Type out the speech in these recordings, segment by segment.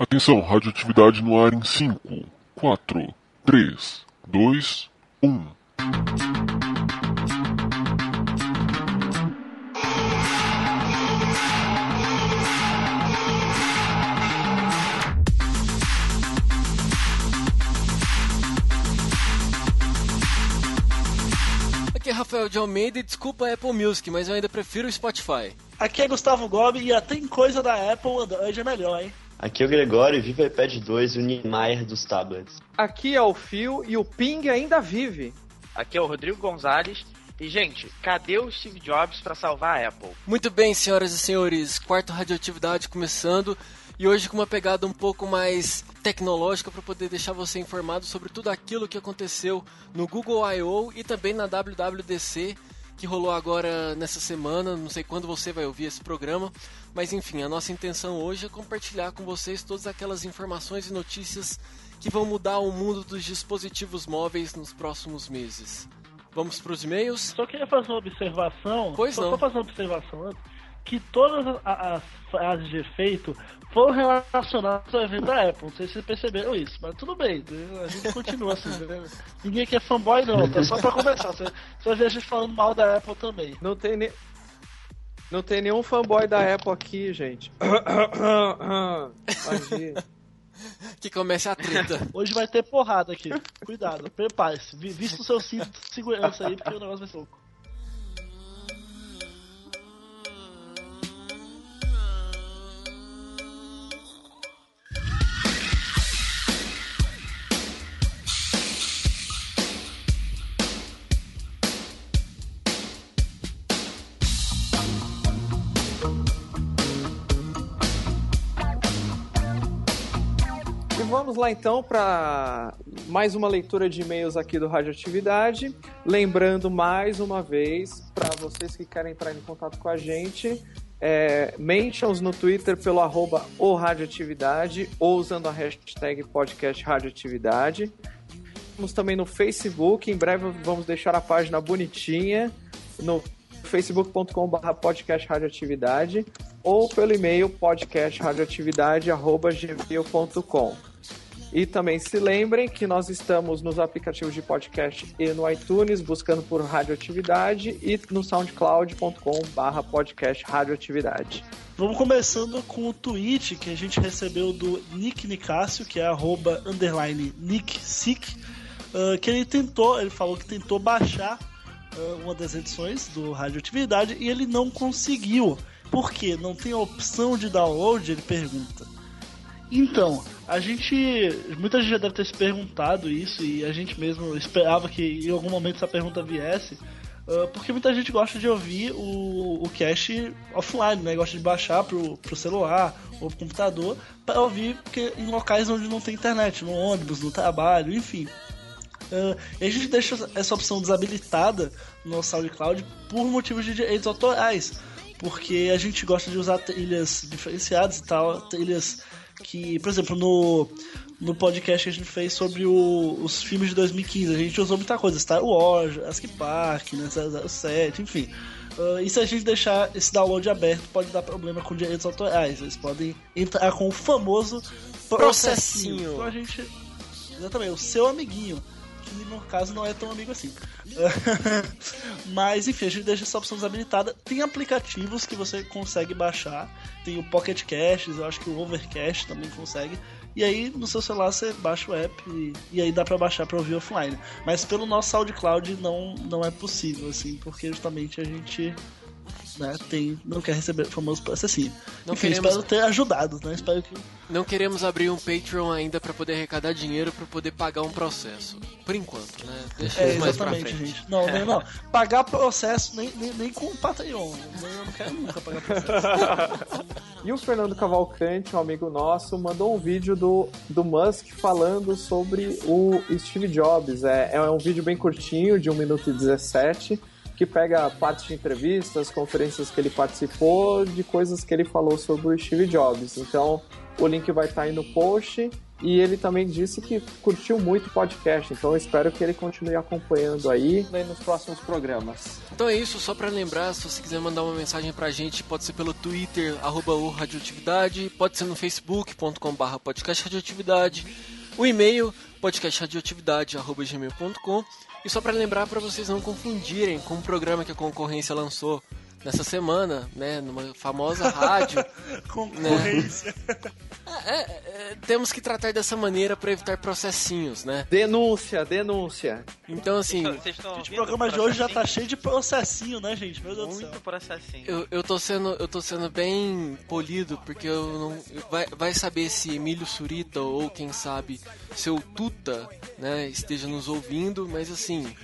Atenção, radioatividade no ar em 5, 4, 3, 2, 1. Aqui é Rafael de Almeida e desculpa a Apple Music, mas eu ainda prefiro o Spotify. Aqui é Gustavo Gobi e até em coisa da Apple o Android é melhor, hein? Aqui é o Gregório, viva o iPad 2 e o Niemeyer dos tablets. Aqui é o Fio e o Ping ainda vive. Aqui é o Rodrigo Gonzalez. E, gente, cadê o Steve Jobs para salvar a Apple? Muito bem, senhoras e senhores, quarto Radioatividade começando e hoje com uma pegada um pouco mais tecnológica para poder deixar você informado sobre tudo aquilo que aconteceu no Google I.O. e também na WWDC que rolou agora nessa semana. Não sei quando você vai ouvir esse programa, mas enfim, a nossa intenção hoje é compartilhar com vocês todas aquelas informações e notícias que vão mudar o mundo dos dispositivos móveis nos próximos meses. Vamos para os e-mails? Só queria fazer uma observação. Pois só não. Só fazer uma observação antes. Que todas as, as frases de efeito foram relacionadas ao evento da Apple. Não sei se vocês perceberam isso, mas tudo bem. né? A gente continua assim. né? Ninguém aqui é fanboy, não. Tá só pra conversar. Você, você vai ver a gente falando mal da Apple também. Não tem, ne... não tem nenhum fanboy da Apple aqui, gente. Imagina. Que comece a treta. Hoje vai ter porrada aqui. Cuidado, prepare-se. Vi- Vista o seu cinto de segurança aí, porque o negócio vai ser louco. Lá então para mais uma leitura de e-mails aqui do Radioatividade. Lembrando mais uma vez, para vocês que querem entrar em contato com a gente, é, mentions no Twitter pelo arroba o Radioatividade ou usando a hashtag podcast Radioatividade. Estamos também no Facebook, em breve vamos deixar a página bonitinha no facebook.com.br podcast radioatividade ou pelo e-mail podcastradioatividade.gmail.com e também se lembrem que nós estamos nos aplicativos de podcast e no iTunes, buscando por Radioatividade, e no soundcloud.com.br podcast radioatividade. Vamos começando com o tweet que a gente recebeu do Nick Nicásio, que é arroba underline Nick Sick, ah, que ele tentou, ele falou que tentou baixar ah, uma das edições do Radioatividade e ele não conseguiu. Por quê? Não tem opção de download? Ele pergunta. Então, a gente. Muita gente já deve ter se perguntado isso e a gente mesmo esperava que em algum momento essa pergunta viesse. ah, porque muita gente gosta de ouvir o, o cache offline, né? Gosta de baixar pro, pro celular ou pro computador para ouvir porque, em locais onde não tem internet, no ônibus, no trabalho, enfim. Ah, e a gente deixa essa opção desabilitada no SoundCloud por motivos de direitos autorais. Porque a gente gosta de usar trilhas diferenciadas e tal, trilhas que, por exemplo, no, no podcast que a gente fez sobre o- os filmes de 2015, a gente usou muita coisa, Star Wars, Jurassic Park, né, 007, enfim. Ah, e se a gente deixar esse download aberto, pode dar problema com direitos autorais. Eles podem entrar com o famoso processinho. Processinho. Então a gente. Exatamente, o seu amiguinho. Que no caso não é tão amigo assim. Mas enfim, a gente deixa essa opção desabilitada. Tem aplicativos que você consegue baixar. Tem o Pocket Caches, eu acho que o Overcast também consegue. E aí no seu celular você baixa o app e, e aí dá pra baixar pra ouvir offline. Mas pelo nosso SoundCloud não, não é possível, assim, porque justamente a gente né, tem, não quer receber o famoso processinho. Não Enfim, queremos- espero ter ajudado, né? Espero que. Não queremos abrir um Patreon ainda para poder arrecadar dinheiro para poder pagar um processo. Por enquanto, né? Deixa É, isso mais pra frente. gente. Não, não, não. Pagar processo nem, nem, nem com o Patreon. Eu não quero nunca pagar processo. E o Fernando Cavalcante, um amigo nosso, mandou um vídeo do, do Musk falando sobre o Steve Jobs. É, é um vídeo bem curtinho, de 1 minuto e 17, que pega partes de entrevistas, conferências que ele participou, de coisas que ele falou sobre o Steve Jobs. Então, o link vai estar aí no post. E ele também disse que curtiu muito o podcast, então eu espero que ele continue acompanhando aí nos próximos programas. Então é isso, só para lembrar, se você quiser mandar uma mensagem pra gente, pode ser pelo Twitter, arroba o Radioatividade, pode ser no facebook.com barra podcast radioatividade, o e-mail podcastradioatividade.gmail.com e só para lembrar para vocês não confundirem com o programa que a concorrência lançou nessa semana, né, numa famosa rádio. Concorrência. Né? É, é, é, temos que tratar dessa maneira para evitar processinhos, né? Denúncia, denúncia. Então, assim. Gente, o programa de hoje já tá cheio de processinho, né, gente? Meu Deus Muito do céu. processinho. Eu, eu, tô sendo, eu tô sendo bem polido, porque eu não. Vai, vai saber se Emílio Surita ou quem sabe seu Tuta, né, esteja nos ouvindo, mas assim.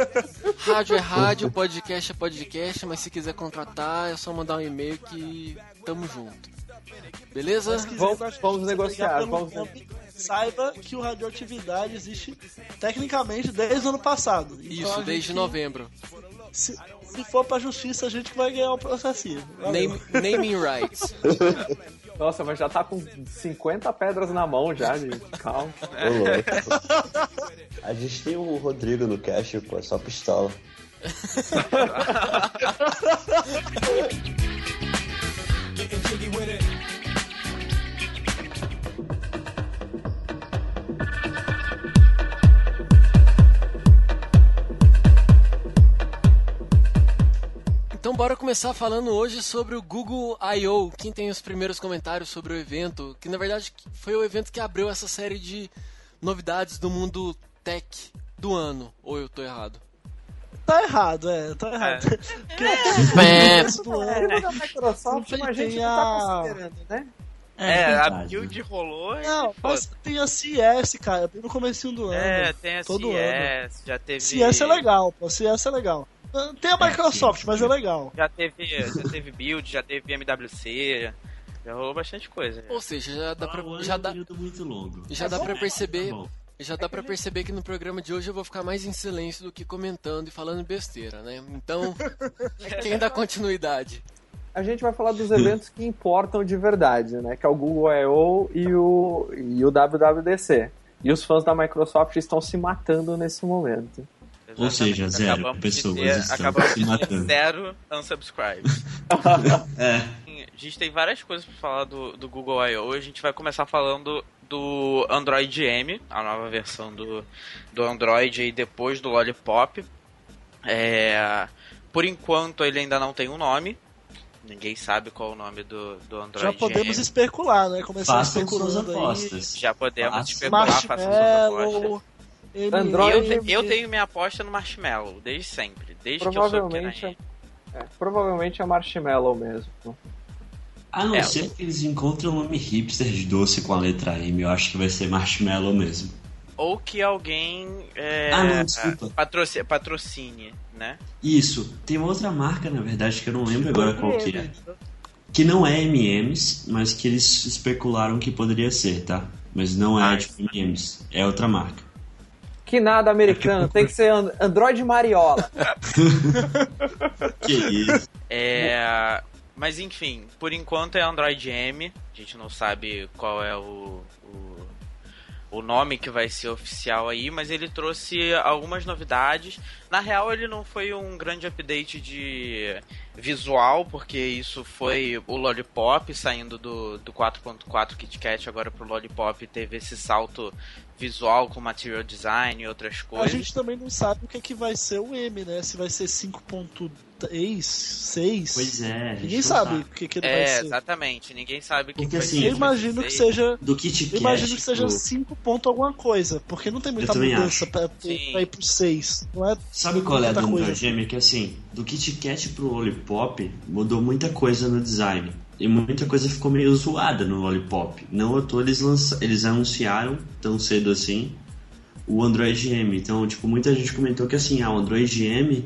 rádio é rádio, podcast é podcast, mas se quiser contratar, é só mandar um e-mail que tamo junto. Beleza? Vamos, vamos negociar. Vamos... Saiba que o Radioatividade existe tecnicamente desde o ano passado. Então Isso, desde novembro. Se, se for pra justiça, a gente vai ganhar o um processinho. Name, naming rights. Nossa, mas já tá com 50 pedras na mão já, gente. Calma. a gente tem o Rodrigo no cast, pô, é só pistola. Então bora começar falando hoje sobre o Google I.O. Quem tem os primeiros comentários sobre o evento, que na verdade foi o evento que abriu essa série de novidades do mundo tech do ano, ou eu tô errado? Tá errado, é, tá errado. É. Porque é. ano, da Microsoft, a gente não tá considerando, né? É, é a build rolou Não, mas tem a CS, cara, no começo do ano. É, tem a todo CS, ano. já teve... CS é legal, pô, CS é legal. Tem a Microsoft, mas é legal. Já teve, já teve build, já teve MWC, já rolou bastante coisa. Ou seja, já dá pra... Já dá, muito longo. já É dá pra Tá perceber... bom. Já dá pra perceber que no programa de hoje eu vou ficar mais em silêncio do que comentando e falando besteira, né? Então, quem dá continuidade? A gente vai falar dos eventos que importam de verdade, né? Que é o Google I.O. e o, e o WWDC. E os fãs da Microsoft estão se matando nesse momento. Ou seja, zero Acabamos de pessoas ter- estão acabamos se de matando. Zero unsubscribes. É, A gente tem várias coisas pra falar do, do Google I.O. A gente vai começar falando do Android M, a nova versão do, do Android aí depois do Lollipop. É, por enquanto ele ainda não tem um nome. Ninguém sabe qual é o nome do, do Android Já podemos M. especular, né? Começar façam suas especulando aí. apostas. Já podemos Faça. especular, façam suas apostas. M- Android- Eu, eu tenho minha aposta no Marshmallow, desde sempre. Desde que eu soube que era é, provavelmente é Marshmallow mesmo. A não É, ser que eles encontrem um nome hipster de doce com a letra M, eu acho que vai ser Marshmallow mesmo. Ou que alguém é, Ah, não, desculpa. patroci- patrocine, né? Isso, tem uma outra marca, na verdade, que eu não lembro agora qual que é. Que não é M&M's, mas que eles especularam que poderia ser, tá? Mas não é Ah, tipo M&M's, é outra marca. Que nada americano, tem que ser And- Android Mariola. Que isso? É, mas enfim, por enquanto é Android M. A gente não sabe qual é o, o, o nome que vai ser oficial aí, mas ele trouxe algumas novidades. Na real, ele não foi um grande update de visual, porque isso foi o Lollipop saindo do, do 4.4 KitKat agora pro Lollipop teve esse salto visual com material design e outras A coisas. gente também não sabe o que, é que vai ser o M, né? Se vai ser 5.3, 6. Pois é, Ninguém sabe o que, que ele vai É, ser. exatamente. Ninguém sabe o que Porque, vai assim, ser. Eu imagino que 16. seja. Do Kit Eu Kat, imagino que seja tipo, 5 ponto alguma coisa, porque não tem muita mudança pra, pra ir pro 6. Não é Sabe qual é a do coisa. Android M? Que assim, do Kit Kat pro Lollipop mudou muita coisa no design. E muita coisa ficou meio zoada no Lollipop. Não à toa eles, lança... eles anunciaram tão cedo assim o Android M. Então, tipo, muita gente comentou que assim, ah, o Android M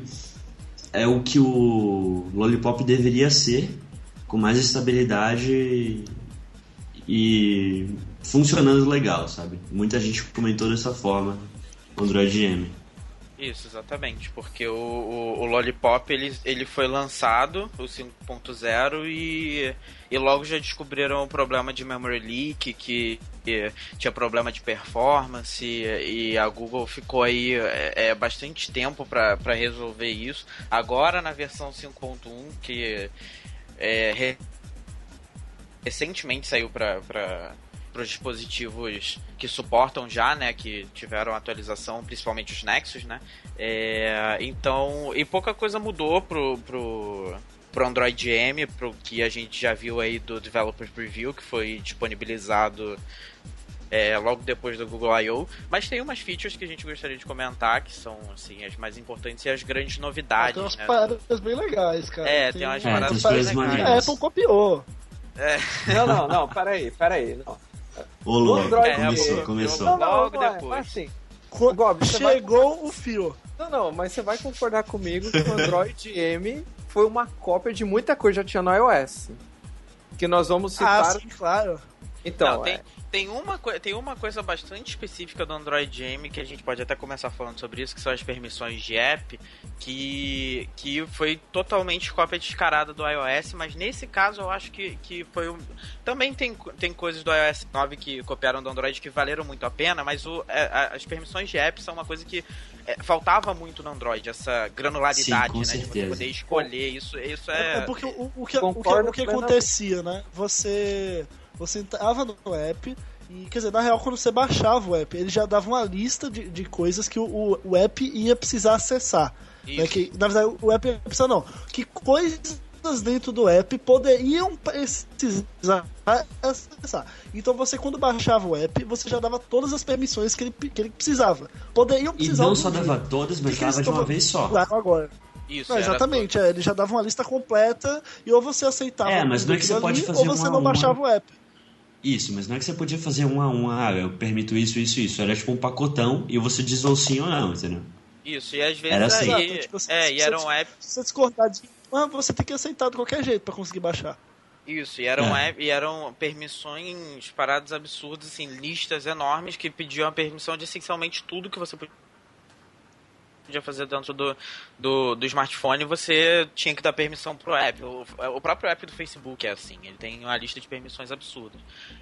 é o que o Lollipop deveria ser, com mais estabilidade e funcionando legal, sabe? Muita gente comentou dessa forma Android M. Isso, exatamente, porque o, o, o Lollipop ele, ele foi lançado, o 5.0, e, e logo já descobriram o problema de memory leak, que tinha problema de performance e a Google ficou aí é, é bastante tempo para resolver isso. Agora na versão 5.1 que é, re... recentemente saiu para para os dispositivos que suportam já, né, que tiveram atualização, principalmente os Nexus, né. É, então, e pouca coisa mudou pro, pro, pro Android M, pro que a gente já viu aí do Developer Preview, que foi disponibilizado é, logo depois do Google I.O. Mas tem umas features que a gente gostaria de comentar, que são assim, as mais importantes e as grandes novidades. Ah, tem umas né? paradas bem legais, cara. É, tem, tem umas é, paradas bem legais. A Apple copiou. É. Não, não, não, peraí, peraí. Não. Ô, Lu, Android começou, é, começou. Não, não, Logo não, é, depois. mas assim, Co- Gob, você vai- Chegou o fio. Não, não, mas você vai concordar comigo que o Android M foi uma cópia de muita coisa que já tinha no iOS. Que nós vamos Ah, citar. sim, claro. Então, Não, tem, é, tem, uma, tem uma coisa bastante específica do Android M que a gente pode até começar falando sobre isso, que são as permissões de app, que, que foi totalmente cópia descarada do iOS, mas nesse caso eu acho que, que foi um. Também tem, tem coisas do iOS 9 que copiaram do Android que valeram muito a pena, mas o, é, a- as permissões de app são uma coisa que é, faltava muito no Android, essa granularidade, Sim, né? De você certeza. poder escolher isso. Isso É, é. é porque o, o que, o que, o que acontecia, né? Você, você entrava no app e, quer dizer, na real, quando você baixava o app, ele já dava uma lista de, de coisas que o, o, o app ia precisar acessar. Né? Isso. Que, na verdade, o app ia precisar não. Que coisas dentro do app poderiam precisar acessar. Então você, quando baixava o app, você já dava todas as permissões que ele, que ele precisava. Poderiam E precisar. não algum só dia. dava todas, mas dava de uma vez só. Claro, agora. Isso, Não, exatamente, é, ele já dava uma lista completa e ou você aceitava É, mas não é que você pode ali, fazer ou você um a não baixava o app. Isso, mas não é que você podia fazer um a um, ah, eu permito isso, isso, isso. Era tipo um pacotão e você diz ou sim ou não, entendeu? Isso, e às vezes Era assim. aí. Exato, tipo, se- é, e você- era um app. Se você discordar de ah, você tem que aceitar de qualquer jeito pra conseguir baixar. Isso, e eram, É. app- e eram permissões, paradas absurdas, assim, listas enormes que pediam a permissão de essencialmente tudo que você podia fazer dentro do, do, do smartphone, você tinha que dar permissão pro app. O, o próprio app do Facebook é assim, ele tem uma lista de permissões absurdas.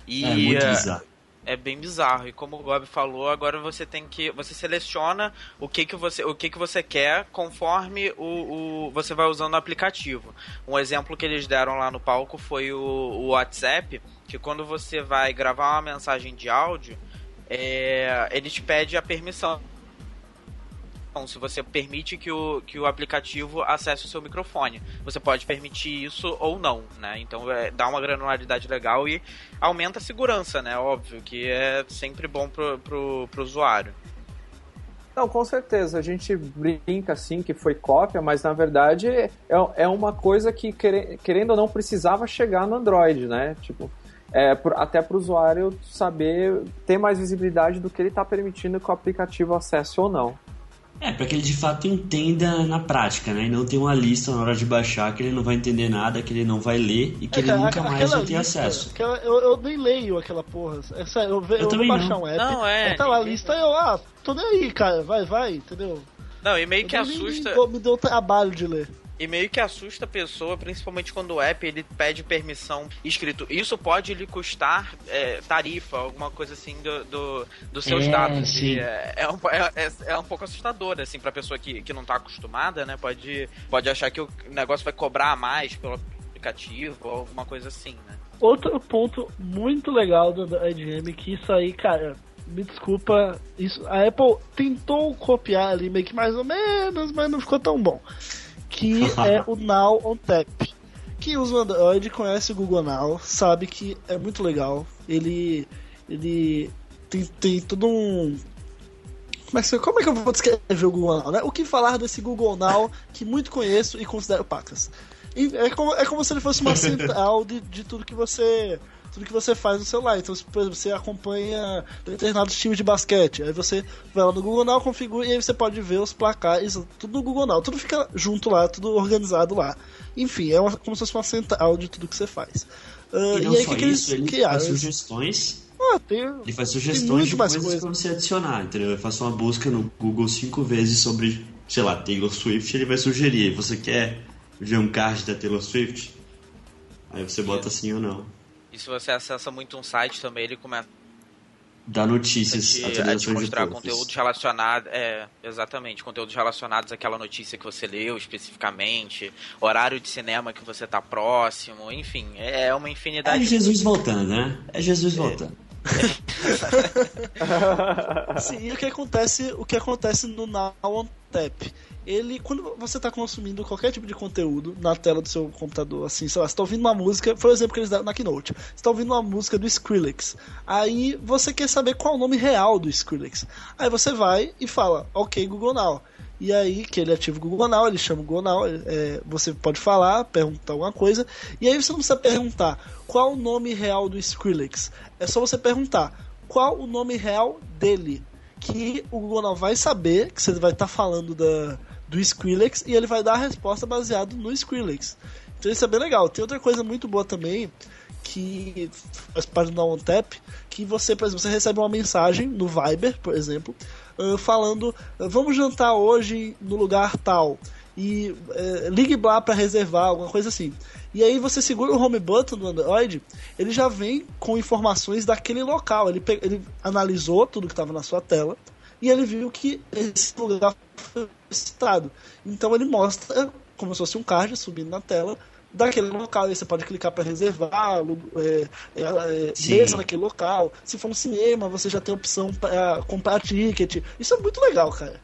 E é muito é, bizarro. é bem bizarro. E como o Gob falou, agora você tem que. Você seleciona o que, que, você, o que, que você quer conforme o, o. Você vai usando o aplicativo. Um exemplo que eles deram lá no palco foi o, o WhatsApp, que quando você vai gravar uma mensagem de áudio, é, ele te pede a permissão. Então, se você permite que o, que o aplicativo acesse o seu microfone, você pode permitir isso ou não, né? Então é, dá uma granularidade legal e aumenta a segurança, né? Óbvio que é sempre bom pro, pro, pro usuário. Não, com certeza. A gente brinca assim que foi cópia, mas na verdade é, é uma coisa que, quere- querendo ou não, precisava chegar no Android, né? Tipo, é, por- até para o usuário saber ter mais visibilidade do que ele está permitindo que o aplicativo acesse ou não. É, pra que ele de fato entenda na prática, né? E não ter uma lista na hora de baixar que ele não vai entender nada, que ele não vai ler e que É, ele cara, nunca mais vai ter lista, acesso. aquela- eu, eu nem leio aquela porra. É sério, eu, Eu eu, vou também baixar não. um app. Não, é, Aí tá lá a ninguém- lista eu, ah, tô nem aí, cara. Vai, vai, entendeu? Não, e meio que Eu nem- nem assusta. dou- me deu trabalho de ler. E meio que assusta a pessoa, principalmente quando o app ele pede permissão escrito. Isso pode lhe custar é, tarifa, alguma coisa assim do, do, dos seus É, dados. sim. É, é, um, é, é- é um pouco assustador, assim, pra pessoa que, que não tá acostumada, né? Pode, pode achar que o negócio vai cobrar a mais pelo aplicativo ou alguma coisa assim, né? Outro ponto muito legal do Android M, que isso aí, cara, me desculpa, isso, a Apple tentou copiar ali meio que mais ou menos, mas não ficou tão bom. Que é o Now on Tap. Quem usa o Android conhece o Google Now, sabe que é muito legal. Ele. Ele tem, tem todo um. Como é, que, como é que eu vou descrever o Google Now, né? O que falar desse Google Now que muito conheço e considero pacas? E É como, é como se ele fosse uma central de, de tudo que você tudo que você faz no celular. Então, se, por exemplo, você acompanha determinados times de basquete, aí você vai lá no Google Now, configura e aí você pode ver os placares, tudo no Google Now, tudo fica junto lá, tudo organizado lá. Enfim, é uma, como se fosse uma central de tudo que você faz. Ah, E não aí, o que que eles ele criaram? faz sugestões. Ah, tem, Ele faz sugestões de coisas coisa. pra você adicionar, entendeu? Eu faço uma busca no Google cinco vezes sobre, sei lá, Taylor Swift, ele vai sugerir. Você quer ver um card da Taylor Swift? Aí você bota sim ou não. E se você acessa muito um site também, ele começa Dá notícias, de, atualizações de de mostrar conteúdos relacionados, é, exatamente, conteúdos relacionados àquela notícia que você leu especificamente, horário de cinema que você tá próximo, enfim, é uma É infinidade. Jesus voltando, né? É Jesus voltando. Sim, e o que acontece, o que acontece no Now on Tap? Ele, quando você está consumindo qualquer tipo de conteúdo na tela do seu computador, assim, sei lá, você está ouvindo uma música, foi o exemplo que eles deram na Keynote, você está ouvindo uma música do Skrillex, aí você quer saber qual é o nome real do Skrillex. Aí você vai e fala, ok, Google Now. E aí, que ele ativa o Google Now, ele chama o Google Now, é, você pode falar, perguntar alguma coisa, e aí você não precisa perguntar qual o nome real do Skrillex. É só você perguntar qual o nome real dele. Que o Google Now vai saber que você vai estar falando da, do Skrillex e ele vai dar a resposta baseado no Skrillex. Então isso é bem legal. Tem outra coisa muito boa também, que faz parte do Now on Tap, que você, por exemplo, você recebe uma mensagem no Viber, por exemplo, uh, falando, uh, vamos jantar hoje no lugar tal. E uh, ligue lá para reservar, alguma coisa assim. E aí você segura o home button do Android, ele já vem com informações daquele local. Ele, ele analisou tudo que estava na sua tela e ele viu que esse lugar foi citado. Então ele mostra como se fosse um card subindo na tela daquele local. Aí você pode clicar para reservar, é, é, é, mesa naquele local. Se for no cinema, você já tem a opção para comprar ticket. Isso é muito legal, cara.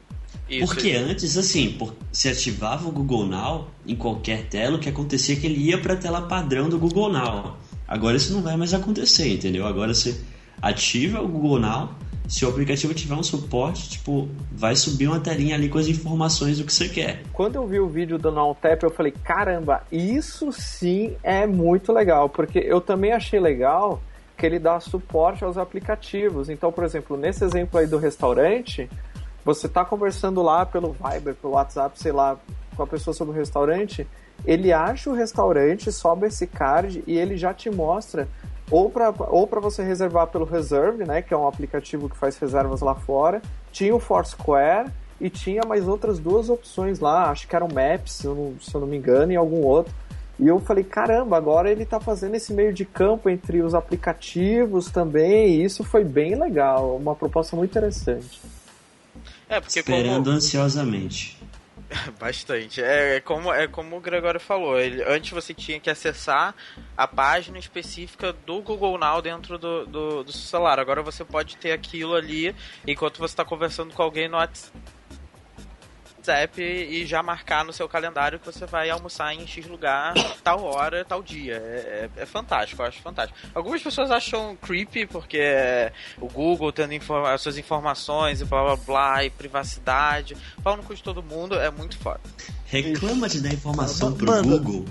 Isso, Porque antes, assim, por- se ativava o Google Now em qualquer tela, o que acontecia é que ele ia para a tela padrão do Google Now. Agora isso não vai mais acontecer, entendeu? Agora você ativa o Google Now, se o aplicativo tiver um suporte, tipo, vai subir uma telinha ali com as informações do que você quer. Quando eu vi o vídeo do Now Tap, eu falei, caramba, isso sim é muito legal, porque eu também achei legal que ele dá suporte aos aplicativos. Então, por exemplo, nesse exemplo aí do restaurante, você está conversando lá pelo Viber, pelo WhatsApp, sei lá, com a pessoa sobre o restaurante, ele acha o restaurante, sobe esse card e ele já te mostra ou para ou pra você reservar pelo Reserve, né, que é um aplicativo que faz reservas lá fora, tinha o Foursquare e tinha mais outras duas opções lá, acho que era o Maps, se eu não, se eu não me engano, e algum outro. E eu falei, caramba, agora ele tá fazendo esse meio de campo entre os aplicativos também, e isso foi bem legal, uma proposta muito interessante. É, porque Esperando como... ansiosamente. Bastante. É, é como, é como o Gregório falou. Ele, antes você tinha que acessar a página específica do Google Now dentro do, do, do seu celular. Agora você pode ter aquilo ali enquanto você está conversando com alguém no WhatsApp e já marcar no seu calendário que você vai almoçar em X lugar, tal hora, tal dia. É, é, é fantástico, eu acho fantástico. Algumas pessoas acham creepy porque o Google tendo informa as suas informações e blá blá blá, e privacidade. Pau no cu de todo mundo é muito foda. Reclama de dar informação pro. Google.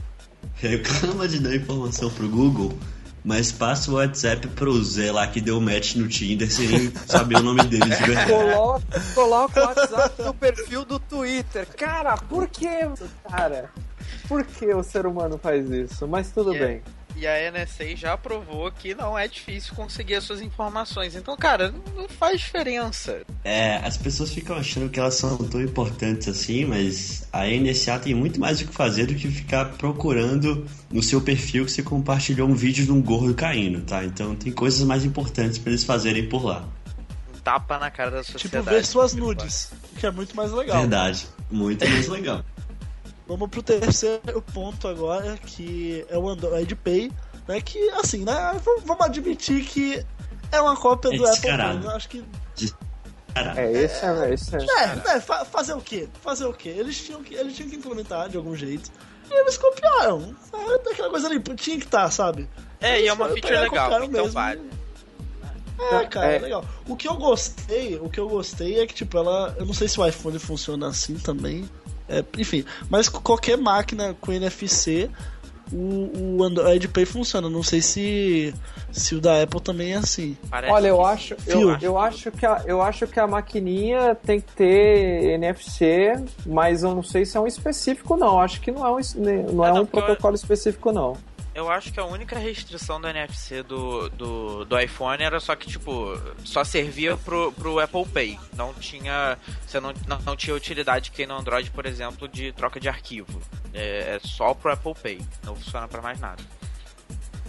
Reclama de dar informação pro Google, mas passa o WhatsApp pro Zé lá que deu match no Tinder sem nem saber o nome dele de verdade. Coloca, coloca o WhatsApp no perfil do Twitter. Cara, por que, cara? Por que o ser humano faz isso? Mas tudo Yeah. bem. E a NSA já provou que não é difícil conseguir as suas informações. Então, cara, não faz diferença. É, as pessoas ficam achando que elas são tão importantes assim, mas a NSA tem muito mais o que fazer do que ficar procurando no seu perfil que você compartilhou um vídeo de um gordo caindo, tá? Então tem coisas mais importantes pra eles fazerem por lá. Um tapa na cara da Tipo, sociedade. ver suas nudes, que é muito mais legal. Verdade. Muito mais legal. Vamos pro terceiro ponto agora, que é o Android Pay, né? Que, assim, né? v- Vamos admitir que é uma cópia É do Apple descarado. Pay. Eu acho que. Cara, É, esse é. Esse é. É, né, fa- fazer o quê? Fazer o quê? Eles tinham que, eles tinham que implementar de algum jeito. E eles copiaram. É, Aquela coisa ali, tinha que estar, sabe? É, e é Eles uma feature legal, então mesmo. vale. É, cara, É. é legal. O que eu gostei, o que eu gostei é que, tipo, ela. Eu não sei se o iPhone funciona assim também. É, enfim, mas com qualquer máquina com NFC, o, o Android Pay funciona. Não sei se, se o da Apple também é assim. Parece Olha, eu acho, eu, eu acho que a, eu acho que a maquininha tem que ter NFC, mas eu não sei se é um específico não. Acho que não é um, né, não é Ah, não, um porque eu- protocolo específico não. Eu acho que a única restrição do NFC do, do, do iPhone era só que, tipo, só servia pro, pro Apple Pay. Não tinha. Você não, não, não tinha utilidade que tem no Android, por exemplo, de troca de arquivo. É, é só pro Apple Pay. Não funciona pra mais nada.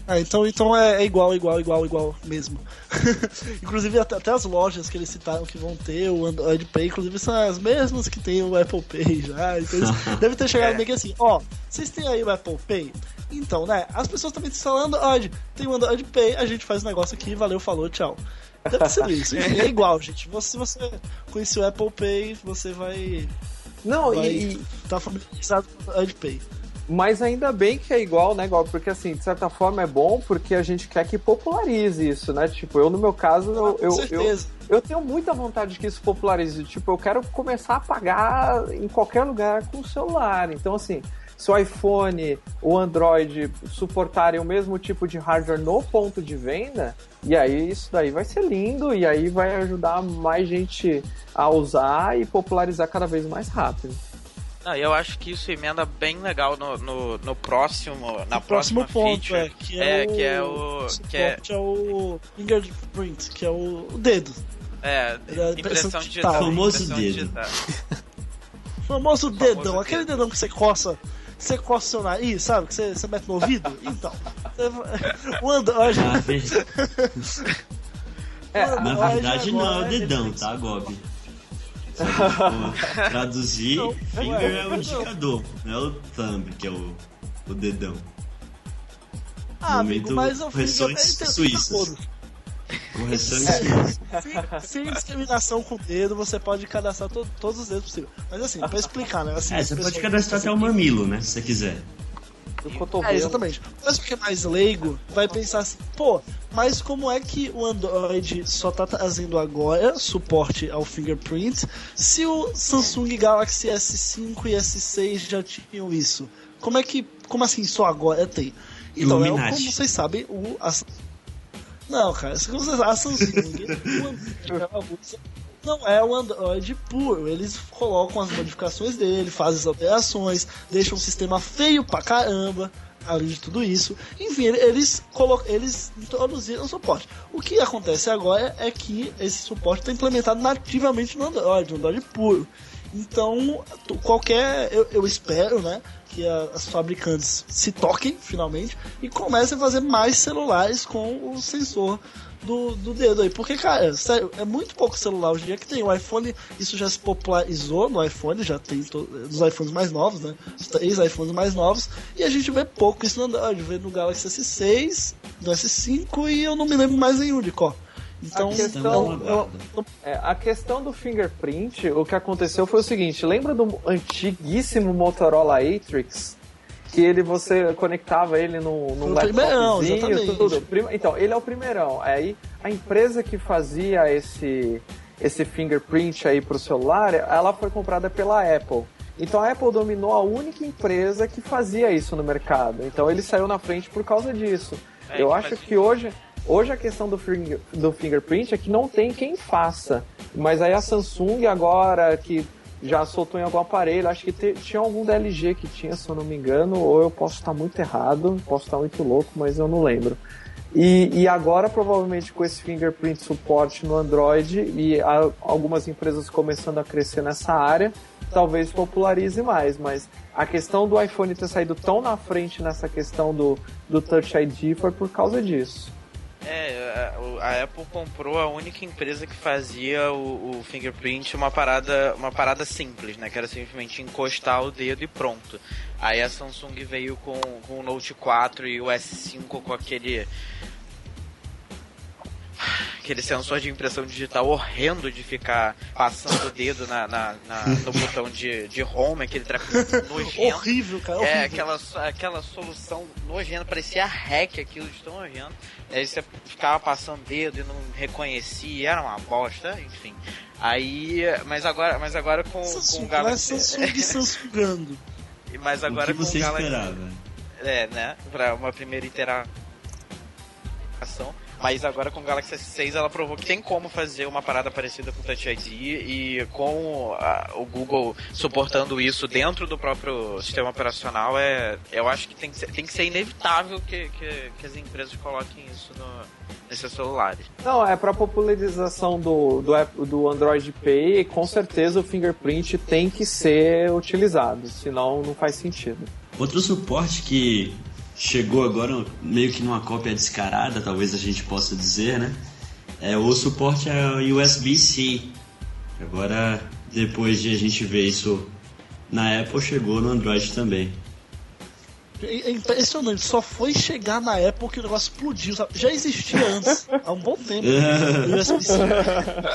Ah, então, então é, é igual, igual, igual, igual mesmo. inclusive, até, até, as lojas que eles citaram que vão ter o Android Pay, inclusive, são as mesmas que tem o Apple Pay já. Então eles devem ter chegado é. meio que assim: ó, vocês têm aí o Apple Pay? Então, né? As pessoas também estão falando Android. Tem o Android Pay, a gente faz o negócio aqui, valeu, falou, tchau. Deve ser isso. é igual, gente. Se você conhecer o Apple Pay, você vai. Não, vai e. Tá familiarizado com o Android Pay. Mas ainda bem que é igual, né, igual, porque assim, de certa forma é bom porque a gente quer que popularize isso, né? Tipo, eu no meu caso, eu, eu, eu, eu, tenho muita vontade que isso popularize. Tipo, eu quero começar a pagar em qualquer lugar com o celular. Então, assim, se o iPhone, o Android suportarem o mesmo tipo de hardware no ponto de venda, e aí isso daí vai ser lindo e aí vai ajudar mais gente a usar e popularizar cada vez mais rápido. Não, eu acho que isso emenda bem legal no, no, no próximo, na o próximo ponto, feature, é, que é, é, o, que é o que é... é o fingerprint, que é o, o dedo. É, é impressão digital. O famoso dedo. o famoso dedão, famoso aquele dedo. dedão que você coça você coça seu nariz, sabe? Que você, você mete no ouvido? Então. O Android. Ah, é, na verdade não é o dedão, tá, Gob? Traduzir, não, finger é o indicador, não é o thumb, que é o, o dedão. Ah, amigo, mas o correções suíças. Correções é, sem, sem, discriminação com o dedo, você pode cadastrar to, todos os dedos possíveis. Mas assim, pra explicar, né? Assim, é, você pode cadastrar até o mamilo, né? Se você quiser. É, exatamente. Mas porque é mais leigo, vai pensar assim, pô, mas como é que o Android só tá trazendo agora suporte ao fingerprint se o Samsung Galaxy S5 e S6 já tinham isso? Como é que, como assim só agora tem? Então, é, como vocês sabem, o, a, não, cara, se você a Samsung, não é o Android puro. Eles colocam as modificações dele, fazem as alterações, deixam o sistema feio pra caramba. Além de tudo isso, enfim, eles, eles introduziram suporte. O que acontece agora é que esse suporte está implementado nativamente no Android, no Android puro. Então, qualquer. Eu, eu espero, né? Que a, as fabricantes se toquem finalmente e comecem a fazer mais celulares com o sensor do, do dedo aí. Porque, cara, sério, é muito pouco celular hoje em dia que tem. O iPhone, isso já se popularizou no iPhone, já tem nos iPhones mais novos, né? Os três iPhones mais novos. E a gente vê pouco isso no Android. Vê no Galaxy S6, no S5 e eu não me lembro mais nenhum de qual. Então, a questão, eu, eu, é, a questão do fingerprint, o que aconteceu foi o seguinte: lembra do antiguíssimo Motorola Atrix? Que ele você conectava ele no, no laptopzinho, tudo. Então, ele é o primeirão. Aí a empresa que fazia esse esse fingerprint aí pro celular, ela foi comprada pela Apple. Então a Apple dominou a única empresa que fazia isso no mercado. Então ele saiu na frente por causa disso. É, eu acho que hoje Hoje a questão do, finger, do fingerprint é que não tem quem faça. Mas aí a Samsung agora, que já soltou em algum aparelho, acho que te, tinha algum DLG que tinha, se eu não me engano, ou eu posso estar muito errado, posso estar muito louco, mas eu não lembro. E, e agora, provavelmente, com esse fingerprint suporte no Android e a, algumas empresas começando a crescer nessa área, talvez popularize mais. Mas a questão do iPhone ter saído tão na frente nessa questão do, do Touch ID foi por causa disso. É, a, Apple comprou a única empresa que fazia o, o, fingerprint uma parada, uma parada simples, né? Que era simplesmente encostar o dedo e pronto. Aí a Samsung veio com, com o Note 4 e o S5 com aquele aquele sensor de impressão digital horrendo de ficar passando o dedo na, na, na no botão de, de home, aquele treco nojento. horrível, cara. É, aquela, aquela solução nojenta, parecia hack aquilo de tão nojento. Aí você ficava passando o dedo e não reconhecia, era uma bosta, enfim. Aí, mas agora, mas agora com, Samsung, com o Galaxy... Samsung Samsungando. Mas agora o que você com o Galaxy... esperava? É, né? Pra uma primeira interação mas agora com o Galaxy S6 ela provou que tem como fazer uma parada parecida com o Touch ID e com a, o Google suportando isso dentro do próprio sistema operacional, é, eu acho que tem que ser, tem que ser inevitável que, que, que as empresas coloquem isso no, nesses celulares. Não, é para popularização do, do, do Android Pay, com certeza o fingerprint tem que ser utilizado, senão não faz sentido. Outro suporte que chegou agora meio que numa cópia descarada, talvez a gente possa dizer, né? É o suporte a USB-C. Agora, depois de a gente ver isso na Apple, chegou no Android também. É impressionante, só foi chegar na época que o negócio explodiu. Sabe? Já existia antes, há um bom tempo. USB-C.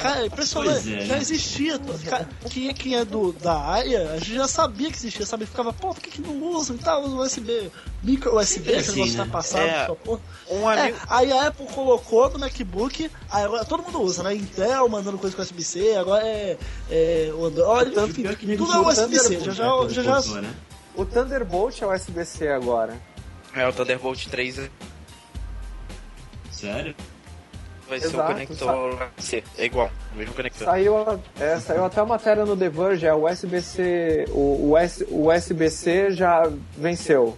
Cara, é impressionante, é, já né? existia. Cara, quem, quem é do, da área, a gente já sabia que existia, sabe? Ficava, pô, por que, que não usa e tal? USB, micro USB, assim, que negócio tá né? tá passado, é, só, Um amigo... É, aí a Apple colocou no MacBook, aí agora todo mundo usa, né? Intel mandando coisa com USB-C, agora é, é o Android, enfim, tudo é USB-C. Já já, já, já, né? O Thunderbolt é USB-C agora. É, o Thunderbolt 3 Sério? Vai Exato, ser o conector C, é igual, o mesmo conector. Saiu, é, saiu até uma matéria no The Verge, é o USB-C, o, o USB-C já venceu.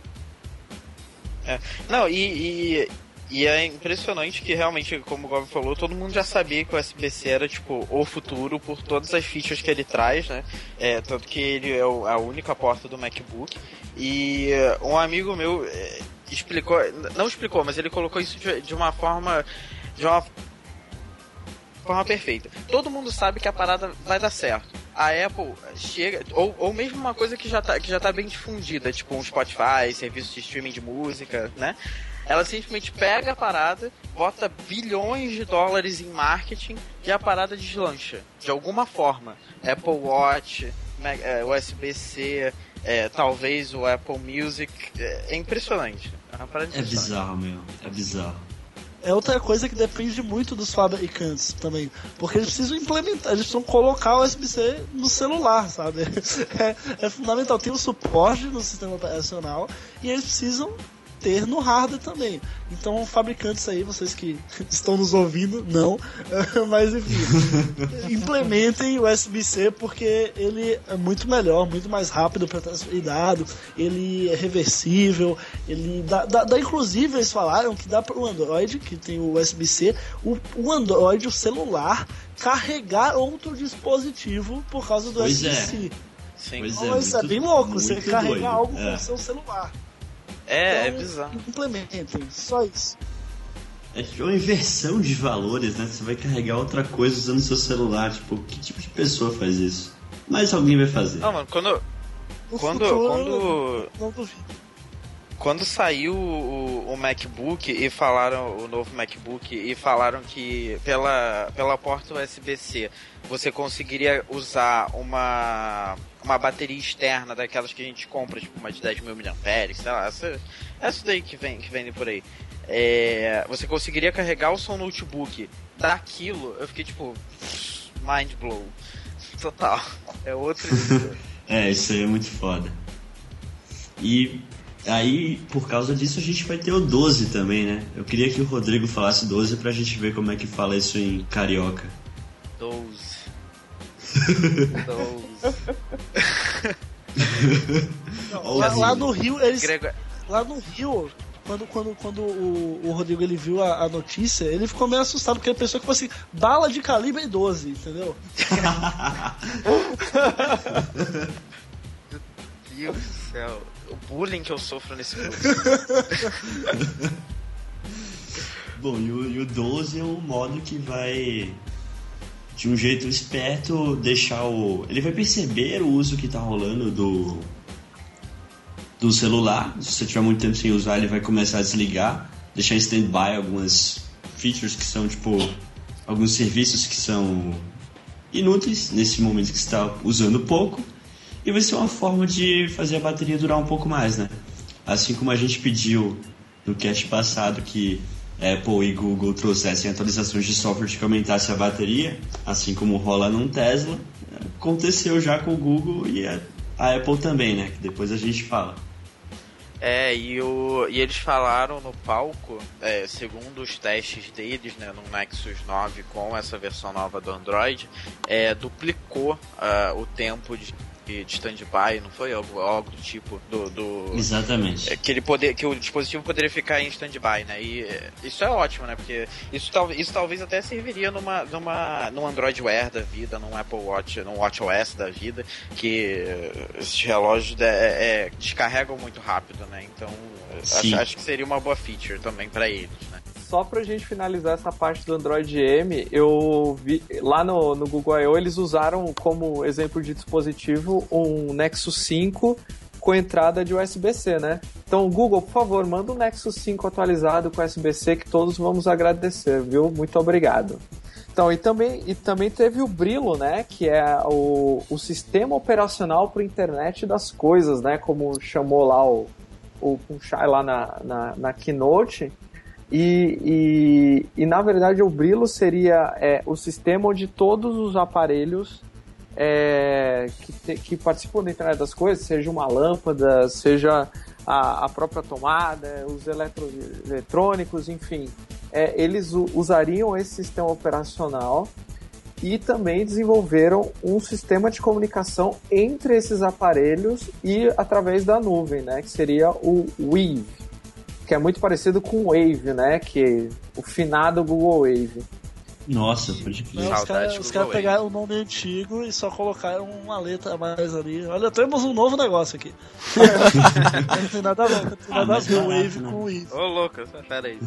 É. Não, e, e, e, é impressionante que realmente, como o Gob falou, todo mundo já sabia que o USB-C era tipo o futuro por todas as features que ele traz, né? É, tanto que ele é a única porta do MacBook. E uh, um amigo meu é, explicou, não explicou, mas ele colocou isso de, de uma forma. De uma forma perfeita. Todo mundo sabe que a parada vai dar certo. A Apple chega, ou, ou mesmo uma coisa que já, tá, que já tá bem difundida, tipo um Spotify, serviço de streaming de música, né? Ela simplesmente pega a parada, bota bilhões de dólares em marketing e a parada deslancha. De alguma forma. Apple Watch, USB-C, é, é, talvez o Apple Music. É, é impressionante. É, é bizarro, meu. É bizarro é outra coisa que depende muito dos fabricantes também. Porque eles precisam implementar, eles precisam colocar o USB-C no celular, sabe? É, é, fundamental. Tem o suporte no sistema operacional e eles precisam ter no hardware também. Então, fabricantes aí, vocês que estão nos ouvindo, não, mas enfim, implementem o USB-C porque ele é muito melhor, muito mais rápido para transferir dado, ele é reversível, ele dá, dá, dá inclusive eles falaram que dá para o Android, que tem o USB-C, o, o Android, o celular, carregar outro dispositivo por causa do USB-C. É. Sim. Pois é, isso é bem louco, você carregar doido. algo é. com o seu celular. É, então, é bizarro. Implementem, só isso. É uma inversão de valores, né? Você vai carregar outra coisa usando seu celular. Tipo, que tipo de pessoa faz isso? Mas alguém vai fazer. Não, mano, quando. quando. Quando. Não duvido. Quando saiu o, o, MacBook e falaram o novo MacBook e falaram que pela, pela porta USB-C você conseguiria usar uma uma bateria externa daquelas que a gente compra, tipo uma de 10 mil miliamperes, sei lá, essa, essa daí que vem que vende por aí. É, você conseguiria carregar o seu notebook daquilo, eu fiquei tipo mind blow. Total. É outro. é, isso aí é muito foda. E aí, por causa disso, a gente vai ter o 12 também, né? Eu queria que o Rodrigo falasse 12 pra gente ver como é que fala isso em carioca. 12. 12. Não, lá, lá, no Rio, eles. Lá no Rio, quando, quando, quando o, o Rodrigo ele viu a, a, notícia, ele ficou meio assustado, porque ele pensou que fosse bala de calibre 12, entendeu? Meu Deus do céu o bullying que eu sofro nesse grupo. Bom, e o, e o 12 é um modo que vai, de um jeito esperto, deixar o. Ele vai perceber o uso que está rolando do, do celular. Se você tiver muito tempo sem usar, ele vai começar a desligar, deixar em stand-by algumas features que são tipo. alguns serviços que são inúteis nesse momento que está usando pouco e vai ser uma forma de fazer a bateria durar um pouco mais, né? Assim como a gente pediu no cast passado que Apple e Google trouxessem atualizações de software que aumentasse a bateria, assim como rola num Tesla, aconteceu já com o Google e a, Apple também, né? Que depois a gente fala. É, e, o, e eles falaram no palco, é, segundo os testes deles, né, no Nexus 9 com essa versão nova do Android, é, duplicou uh, o tempo de de stand-by, não foi? Algo, algo do tipo do. do Exatamente. é, que, ele poder, que o dispositivo poderia ficar em stand-by, né? E é, isso é ótimo, né? Porque isso, tal, isso talvez até serviria numa, numa, num Android Wear da vida, num Apple Watch, num Watch OS da vida, que esses relógios é, é, descarregam muito rápido, né? Então acho, acho que seria uma boa feature também pra eles, né? Só pra gente finalizar essa parte do Android M, eu vi lá no, no Google I.O. eles usaram como exemplo de dispositivo um Nexus 5 com entrada de USB-C, né? Então, Google, por favor, manda um Nexus 5 atualizado com USB-C que todos vamos agradecer, viu? Muito obrigado. Então, e também, e também teve o Brillo, né? Que é o, o sistema operacional para internet das coisas, né? Como chamou lá o, o Punchai lá na, na, na Keynote. E, e, e, na verdade o Brillo seria é, o sistema onde todos os aparelhos é, que, te, que participam da internet das coisas, seja uma lâmpada, seja a, a própria tomada, os eletro, eletrônicos, enfim, é, eles usariam esse sistema operacional e também desenvolveram um sistema de comunicação entre esses aparelhos e através da nuvem, né, que seria o Weave que é muito parecido com o Wave, né? Que o finado Google Wave. Nossa, pode crer. Os caras cara pegaram o nome antigo e só colocaram uma letra a mais ali. Olha, temos um novo negócio aqui. não tem nada a ver, não tem nada a ver o Wave né? com o Wave. Ô, louco, pera aí.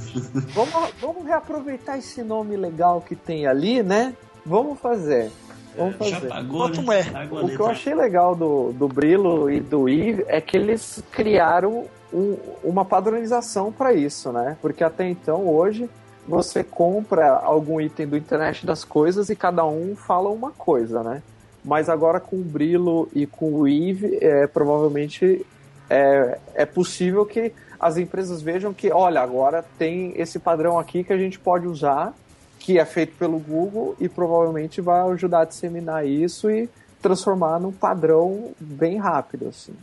vamos, vamos reaproveitar esse nome legal que tem ali, né? Vamos fazer. Vamos fazer. Já pagou, né? O que eu achei legal do, do Brillo e do Eve é que eles criaram um, uma padronização para isso, né? Porque até então, hoje, você compra algum item do internet das coisas e cada um fala uma coisa, né? Mas agora com o Brillo e com o Eve, é, provavelmente é, é possível que as empresas vejam que, olha, agora tem esse padrão aqui que a gente pode usar, que é feito pelo Google e provavelmente vai ajudar a disseminar isso e transformar num padrão bem rápido, assim.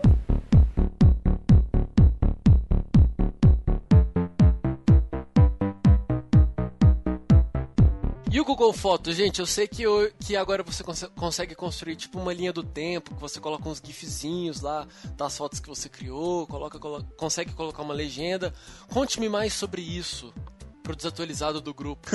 E o Google Fotos, gente, eu sei que, eu, que agora você cons consegue construir tipo uma linha do tempo, que você coloca uns gifzinhos lá das fotos que você criou, coloca, colo consegue colocar uma legenda. Conte-me mais sobre isso pro desatualizado do grupo.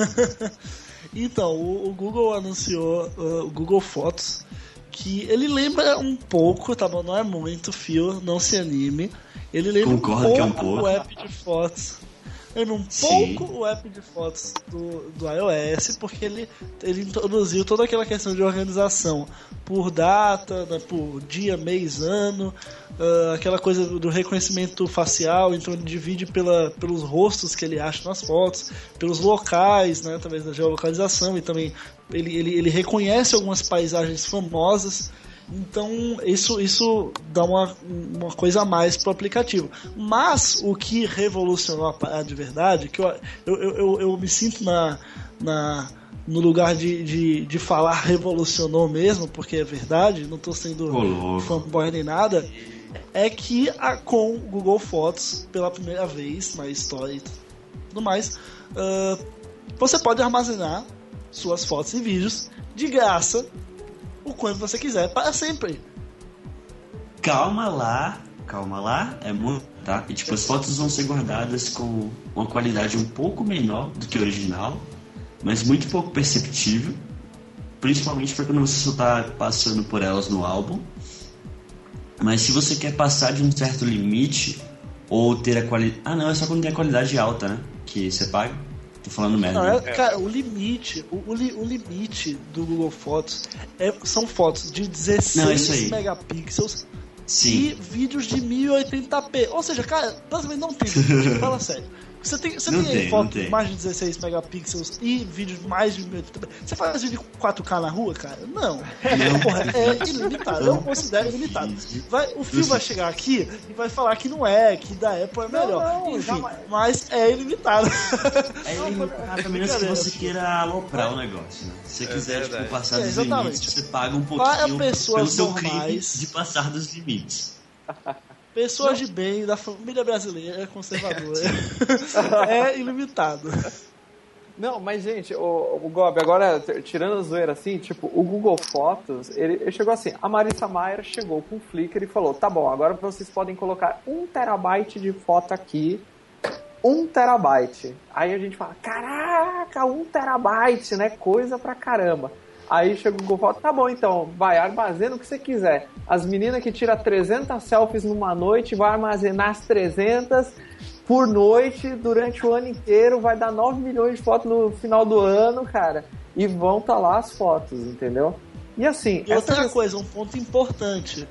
então, o, o, Google anunciou uh, o Google Fotos, que ele lembra um pouco, tá bom? Não é muito, fio, não se anime. Ele lembra Concordo um que é um pouco pouco. o app de fotos lembra um Sim. pouco o app de fotos do, do iOS, porque ele, ele introduziu toda aquela questão de organização por data, né, por dia, mês, ano, uh, aquela coisa do reconhecimento facial, então ele divide pela, pelos rostos que ele acha nas fotos, pelos locais, né, através da geolocalização, e também ele, ele, ele reconhece algumas paisagens famosas. Então, isso, isso dá uma, uma coisa a mais pro aplicativo. Mas o que revolucionou a parada de verdade, que eu, eu, eu, eu me sinto na, na, no lugar de, de, de falar revolucionou mesmo, porque é verdade, não estou sendo fanboy nem nada, é que a, com Google Fotos, pela primeira vez na história e tudo mais, uh, você pode armazenar suas fotos e vídeos de graça o quanto você quiser, para sempre. Calma lá, calma lá, é muito, tá? E tipo, as fotos vão ser guardadas com uma qualidade um pouco menor do que o original, mas muito pouco perceptível, principalmente para quando você só tá passando por elas no álbum. Mas se você quer passar de um certo limite ou ter a qualidade. Ah, não, é só quando tem a qualidade alta, né? Que você paga. Tô falando merda. Não, né? é, cara, o limite, o, o, o limite do Google Fotos é- são fotos de Não, isso 16 aí. megapixels e Sim. vídeos de 1080p. Ou seja, cara, basicamente não tem fala sério. Você tem, você Não tem, tem, foto não tem. de mais de 16 megapixels e vídeos de mais de 1080p. Você faz vídeo com 4K na rua, cara? Não. Porra, é ilimitado. Eu considero ilimitado. Vai, o fio vai chegar aqui e vai falar que não é, que da Apple é melhor. não, Enfim, jamais. mas é ilimitado. É limitado, a menos que você queira aloprar o negócio, né? Se você quiser tipo, verdade. passar É, dos exatamente. limites, você paga um Para pouquinho pelo seu crime de passar dos limites. Pessoas de bem da família brasileira conservadora. é ilimitado. Não, mas gente, o, o Gob, agora tirando a zoeira assim, tipo, o Google Fotos, ele, ele chegou assim, a Marissa Maia chegou com o Flickr e falou, tá bom, agora vocês podem colocar um terabyte de foto aqui, um terabyte. Aí a gente fala, caraca, um terabyte, né? Coisa pra caramba. Aí chega o Google tá bom então, vai, armazena o que você quiser. As meninas que tiram 300 selfies numa noite, vai armazenar as 300 por noite durante o ano inteiro, vai dar 9 milhões de fotos no final do ano, cara, e vão estar tá lá as fotos, entendeu? E assim. E outra coisa, um ponto importante.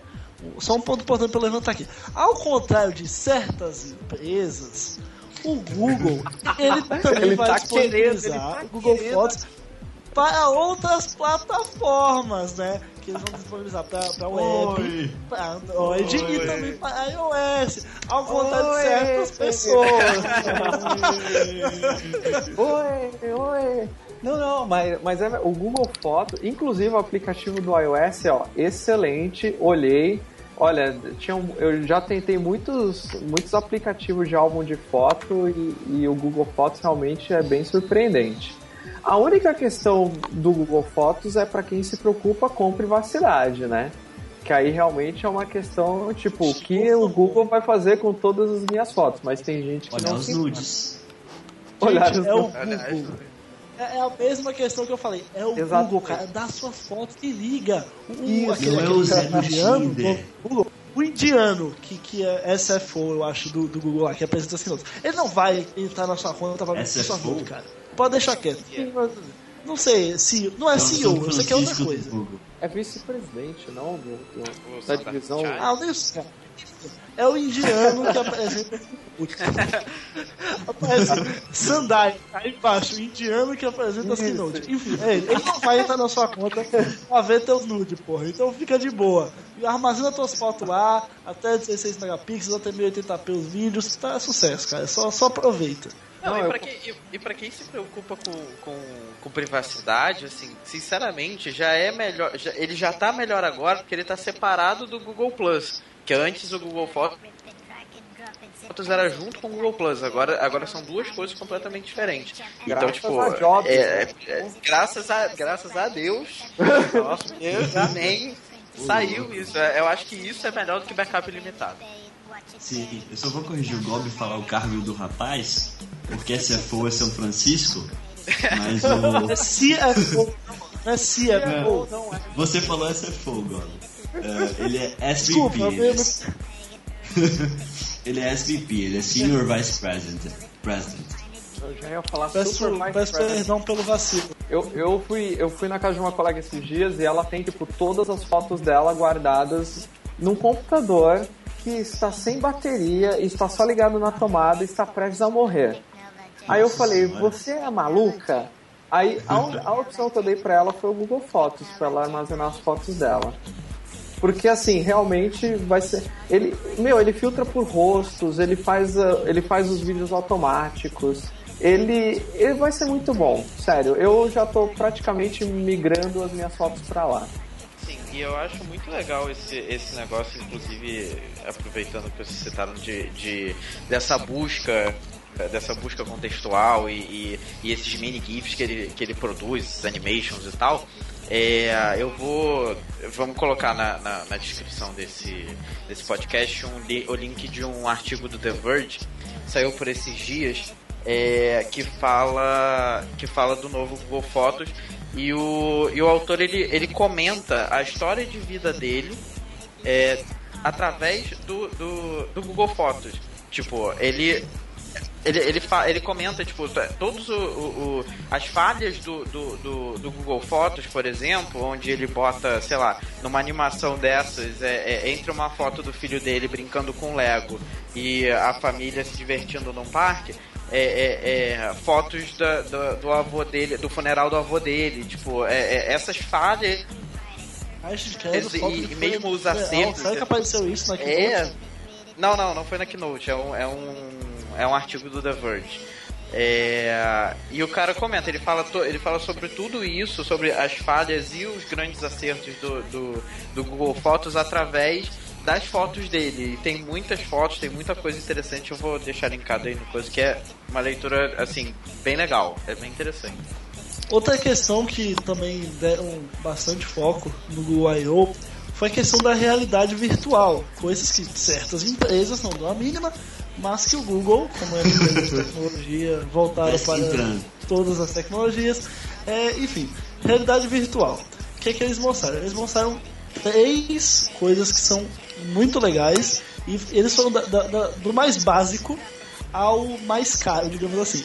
Só um ponto importante para levantar aqui. Ao contrário de certas empresas, o Google ele também ele vai tá disponibilizar querendo, o Google querendo. Fotos para outras plataformas, né? Que eles vão disponibilizar para web, para Android Oi. e também para iOS. Ao contrário Oi. de certas pessoas. Oi, oi. Não, não, mas, mas é, o Google Foto, inclusive o aplicativo do iOS, ó, excelente. Olhei. Olha, tinha um- eu já tentei muitos, muitos aplicativos de álbum de foto e, e o Google Fotos realmente é bem surpreendente. A única questão do Google Fotos é para quem se preocupa com privacidade, né? Que aí realmente é uma questão, tipo, o que o Google vai fazer com todas as minhas fotos, mas tem gente que Olhar não os nudes. Olhar Gente, os é o Google. É é a mesma questão que eu falei. É o Exatamente. Google, cara. Dá sua foto e liga. O, Isso, não é o Zé do indiano, Tinder. o Google, o indiano, que, que é SFO, eu acho, do, do Google lá, que apresenta assim. Ele não vai entrar na sua conta pra ver SFO? sua vida, cara. Pode deixar quieto. Não sei, CEO, não é o CEO, eu sei que é outra coisa. É vice-presidente, não? Do, do- O da divisão. Ah, isso, cara. É o indiano que apresenta. Aparece Sandai, aí embaixo, o indiano que apresenta as keynote. Enfim, é ele. Ele não vai entrar na sua conta pra ver teu nude, porra. Então fica de boa. E armazena tuas fotos lá, até 16 megapixels, até 1080p os vídeos. Tá é sucesso, cara. Só, só aproveita. Não, Não, e, eu- pra quem, e, e pra quem se preocupa com, com, com privacidade, assim, sinceramente, já é melhor. já- ele já tá melhor agora porque ele tá separado do Google Plus. Que antes o Google Fotos era junto com o Google Plus. Agora, agora são duas coisas completamente diferentes. então, Graças tipo, a Jobs, é- né? é- é- graças, a, graças a Deus, nosso Deus, amém. Saiu isso. É, Eu acho que isso é melhor do que backup ilimitado. Sim, eu só vou corrigir o Gob e falar o cargo do rapaz, porque SFO é São Francisco, mas É o... CFO. Não é CFO. Não, é. Você falou SFO, Gob. É, ele é SVP. Ele, é... ele é SVP, ele é Senior Vice President. President. Eu já ia falar Peço, super mais peço perdão pelo vacilo. Eu, eu, fui, eu fui na casa de uma colega esses dias e ela tem, tipo, todas as fotos dela guardadas num computador que está sem bateria, está só ligado na tomada e está prestes a morrer. Aí eu falei, você é maluca? Aí a, a opção que eu dei pra ela foi o Google Fotos, pra ela armazenar as fotos dela. Porque assim, realmente vai ser. Ele. Meu, ele filtra por rostos, ele faz, ah, ele faz os vídeos automáticos. Ele, ele vai ser muito bom, sério. Eu já tô praticamente migrando as minhas fotos pra lá. Sim, e eu acho muito legal esse, esse negócio, inclusive, aproveitando que vocês citaram de, de dessa busca dessa busca contextual e, e, e esses mini GIFs que ele, que ele produz, esses animations e tal. É, eu vou. Vamos colocar na, na, na descrição desse, desse podcast um, o link de um artigo do The Verge, saiu por esses dias, é, que fala que fala do novo Google Fotos e o, e o autor ele, ele comenta a história de vida dele é, através do, do, do Google Fotos. Tipo, ele ele, ele, ele comenta, tipo, t- todos o, o- o- as falhas do, do, do, do Google Fotos, por exemplo, onde ele bota, sei lá, numa animação dessas, é, é, entre uma foto do filho dele brincando com Lego e a família se divertindo num parque, é, é- é fotos da- do, do avô dele, do funeral do avô dele, tipo, é- é essas falhas Esse- e- e mesmo os acertos, Será que apareceu isso naquele É. Não, não, não foi na Keynote. É um, é um, é um artigo do The Verge. É, e o cara comenta, ele fala, ele fala sobre tudo isso, sobre as falhas e os grandes acertos do, do, do Google Fotos através das fotos dele. Tem muitas fotos, tem muita coisa interessante. Eu vou deixar linkado aí no coisa que é uma leitura assim bem legal, é bem interessante. Outra questão que também deram bastante foco no Google I.O. foi a questão da realidade virtual, coisas que certas empresas não dão a mínima, mas que o Google, como é empresa de tecnologia voltada Parece para entrando. todas as tecnologias, é, enfim, realidade virtual. O que, é que eles mostraram? Eles mostraram três coisas que são muito legais e eles foram da- da- da- do mais básico ao mais caro, digamos assim.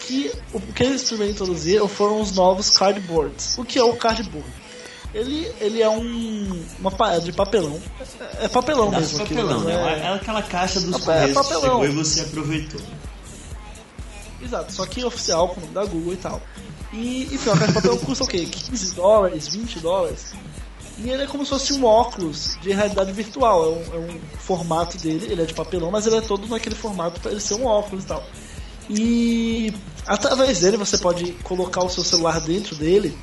Que o que eles primeiro introduziram foram os novos cardboards. O que é o cardboard? Ele, ele é um, uma parada de papelão. É, é papelão mesmo. aquilo, papelão, não né? é- É aquela caixa dos É que papelão. chegou e você aproveitou. Exato, só que oficial com o nome da Google e tal. E, enfim, a caixa de papel custa o quê? 15 dólares, 20 dólares. E ele é como se fosse um óculos de realidade virtual. É um, é um formato dele, ele é de papelão, mas ele é todo naquele formato para ele ser um óculos e tal. E através dele você pode colocar o seu celular dentro dele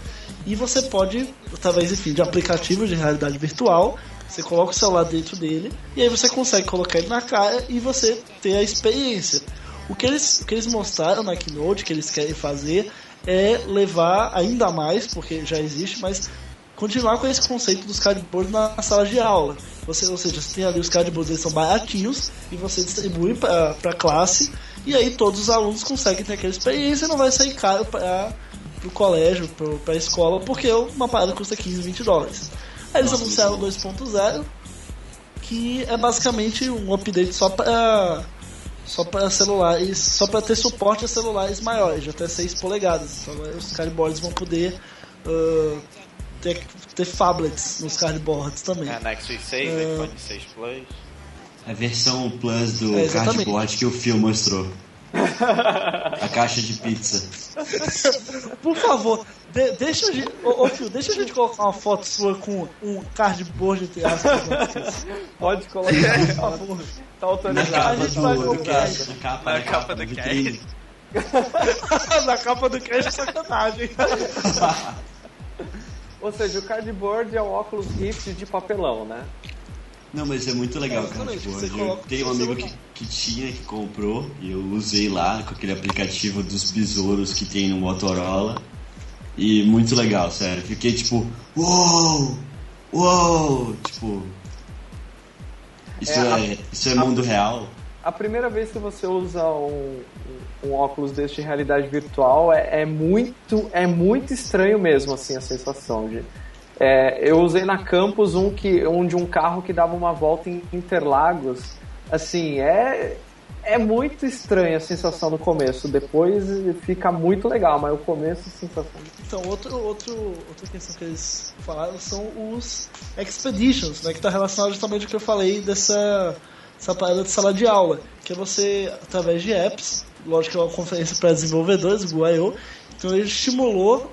e você pode, através enfim, de aplicativos de realidade virtual, você coloca o celular dentro dele e aí você consegue colocar ele na cara e você ter a experiência. O que eles, o que eles mostraram na Keynote, que eles querem fazer, é levar ainda mais, porque já existe, mas continuar com esse conceito dos cardboards na sala de aula. Você, ou seja, você tem ali os cardboards, eles são baratinhos e você distribui para a classe e aí todos os alunos conseguem ter aquela experiência e não vai sair caro para o colégio, para a escola, porque uma parada custa 15, 20 dólares. Aí eles Nossa, anunciaram o muito 2.0, que é basicamente um update só para só para celulares, só para ter suporte a celulares maiores, de até 6 polegadas. Então os cardboards vão poder ah, ter, ter phablets nos cardboards também. É, Nexus 6, É. iPhone 6 Plus. A versão Plus do É, cardboard que o Phil mostrou. A caixa de pizza. Por favor, de- deixa a gente. Ô, ô Phil, deixa a gente colocar uma foto sua com um cardboard entre aspas. esqueça. Pode colocar, por favor. Tá Na autorizado. capa gente vai colocar. cast. Na capa, Na capa capa do vitrine. Na capa do cast é sacanagem. Ou seja, o cardboard é um óculos Rift de papelão, né? Não, mas é muito legal o cardboard. Eu tenho um amigo que, que tinha, que comprou, e eu usei lá com aquele aplicativo dos besouros que tem no Motorola. E muito legal, sério. Fiquei tipo, uou! Uou! Tipo. Isso É, a- é, isso é mundo real. A primeira vez que você usa um, um óculos desse de realidade virtual é, é muito é muito estranho mesmo assim a sensação de é, eu usei na campus um que um de um carro que dava uma volta em Interlagos assim é é muito estranha a sensação no começo depois fica muito legal mas o começo a sensação Então, outro, outro, outra questão que eles falaram são os expeditions, né? Que está relacionado justamente ao que eu falei dessa essa parada de sala de aula, que é você, através de apps, lógico que é uma conferência para desenvolvedores, o I.O., então ele estimulou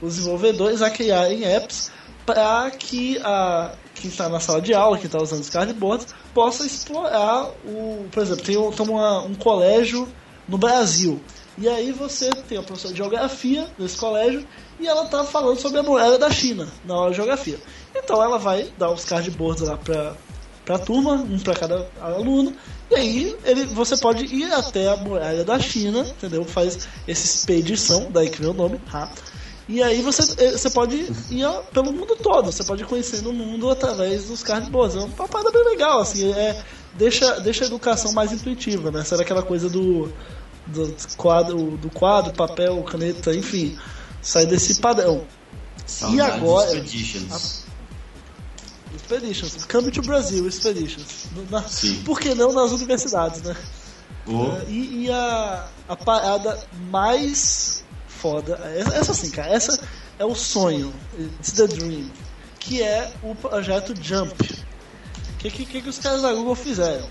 os desenvolvedores a criarem apps para que a, quem está na sala de aula, quem está usando os cardboards, possa explorar o. Por exemplo, tem, tem uma, um colégio no Brasil. E aí você tem a professora de geografia nesse colégio e ela tá falando sobre a muralha da China na aula de geografia. Então ela vai dar os cardboards lá pra, pra turma, um pra cada aluno, e aí ele, você pode ir até a muralha da China, entendeu? Faz essa expedição, daí que vem o nome, ha. E aí você, eh, você pode ir pelo mundo todo, você pode ir conhecendo o mundo através dos cardboards. É uma parada bem legal, assim, é, deixa, deixa a educação mais intuitiva, né? Será aquela coisa do, do quadro, do quadro, papel, caneta, enfim, sai desse padrão. Saudades agora? Expeditions. Expeditions, Come to Brasil, Expeditions. Na- Sim. por que não nas universidades, né? Oh, E, e a, a parada mais foda, essa, essa sim, cara, essa é o sonho, it's the dream, que é o projeto Jump. O que, que, que os caras da Google fizeram?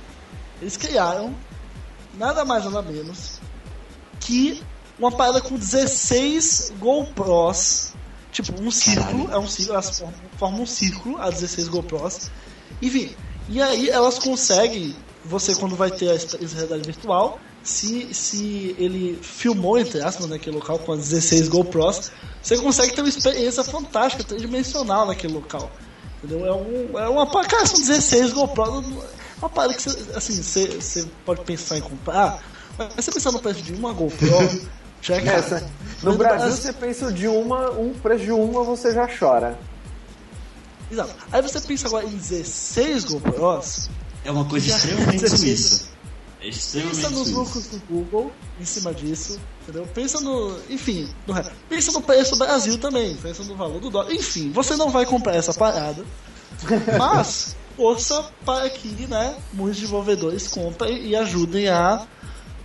Eles criaram nada mais nada menos que uma parada com 16 GoPros, tipo um círculo, é um círculo, elas formam, formam um círculo a 16 GoPros. Enfim, e aí elas conseguem, você quando vai ter a realidade virtual, se, se ele filmou, entre aspas, naquele local com as 16 GoPros, você consegue ter uma experiência fantástica, tridimensional naquele local. Entendeu? É, um, é uma cara, são 16 GoPro. Uma parada que você, assim, você, você pode pensar em comprar, mas você pensar no preço de uma GoPro, é caro. No Brasil, você pensa de uma, um preço de uma, você já chora. Exato. Aí você pensa agora em 16 GoPros. É uma coisa extremamente suíça. É extremamente Pensa nos lucros do Google em cima disso, entendeu? Pensa no. Enfim, no, pensa no preço do Brasil também, pensa no valor do dólar. Enfim, você não vai comprar essa parada, mas força para que né, muitos desenvolvedores comprem e ajudem a.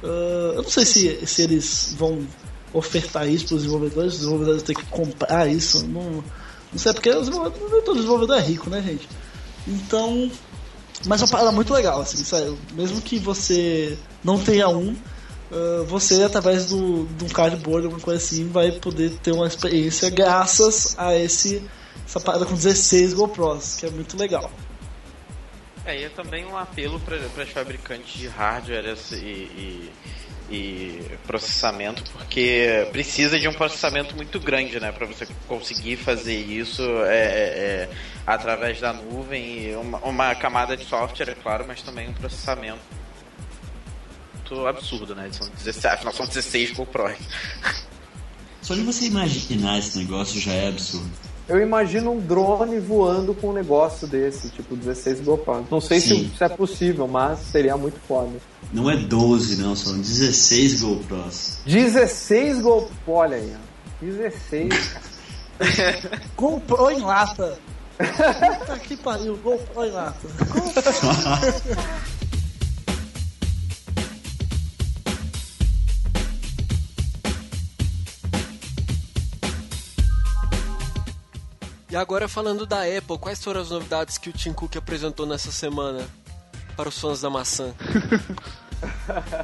ah, eu não sei se, se eles vão ofertar isso para os desenvolvedores, os desenvolvedores têm que comprar isso, não, não sei porque os todo desenvolvedor é rico, né, gente? Então, mas é uma parada muito legal, assim. Mesmo que você não tenha um, ah, você, através do, de um cardboard, alguma coisa assim, vai poder ter uma experiência graças a esse, essa parada com 16 GoPros, que é muito legal. É, é também um apelo para as fabricantes de hardware e, e, e processamento, porque precisa de um processamento muito grande, né, para você conseguir fazer isso é, é, é, através da nuvem uma, uma camada de software, é claro, mas também um processamento absurdo, né? São 16, afinal são 16 GoPros. Só de você imaginar esse negócio já é absurdo. Eu imagino um drone voando com um negócio desse, tipo 16 GoPro. Não sei se isso é possível, mas seria muito foda. Não é 12, não, são 16 GoPros. 16 GoPro, olha aí, ó. 16. GoPro em lata! Puta que pariu, GoPro em lata. E agora falando da Apple, quais foram as novidades que o Tim Cook apresentou nessa semana para os fãs da maçã?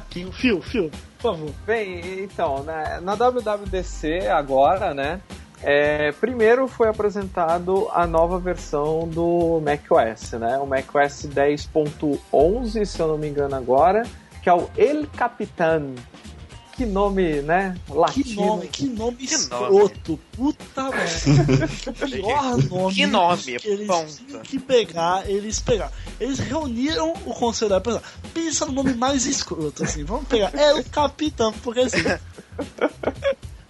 Fio, fio, por favor. Bem, então, na, na WWDC agora, né? é, primeiro foi apresentado a nova versão do macOS, né? O macOS 10.11, se eu não me engano agora, que é o El Capitan. Que nome, né? Latino. Que nome, que nome Que escroto. Puta merda. O pior nome. Que nome, que eles ponta. tinham que pegar, eles pegaram. Eles reuniram o conselho da pessoa. Pensa no nome mais escroto, assim. Vamos pegar. É o capitão, porque assim.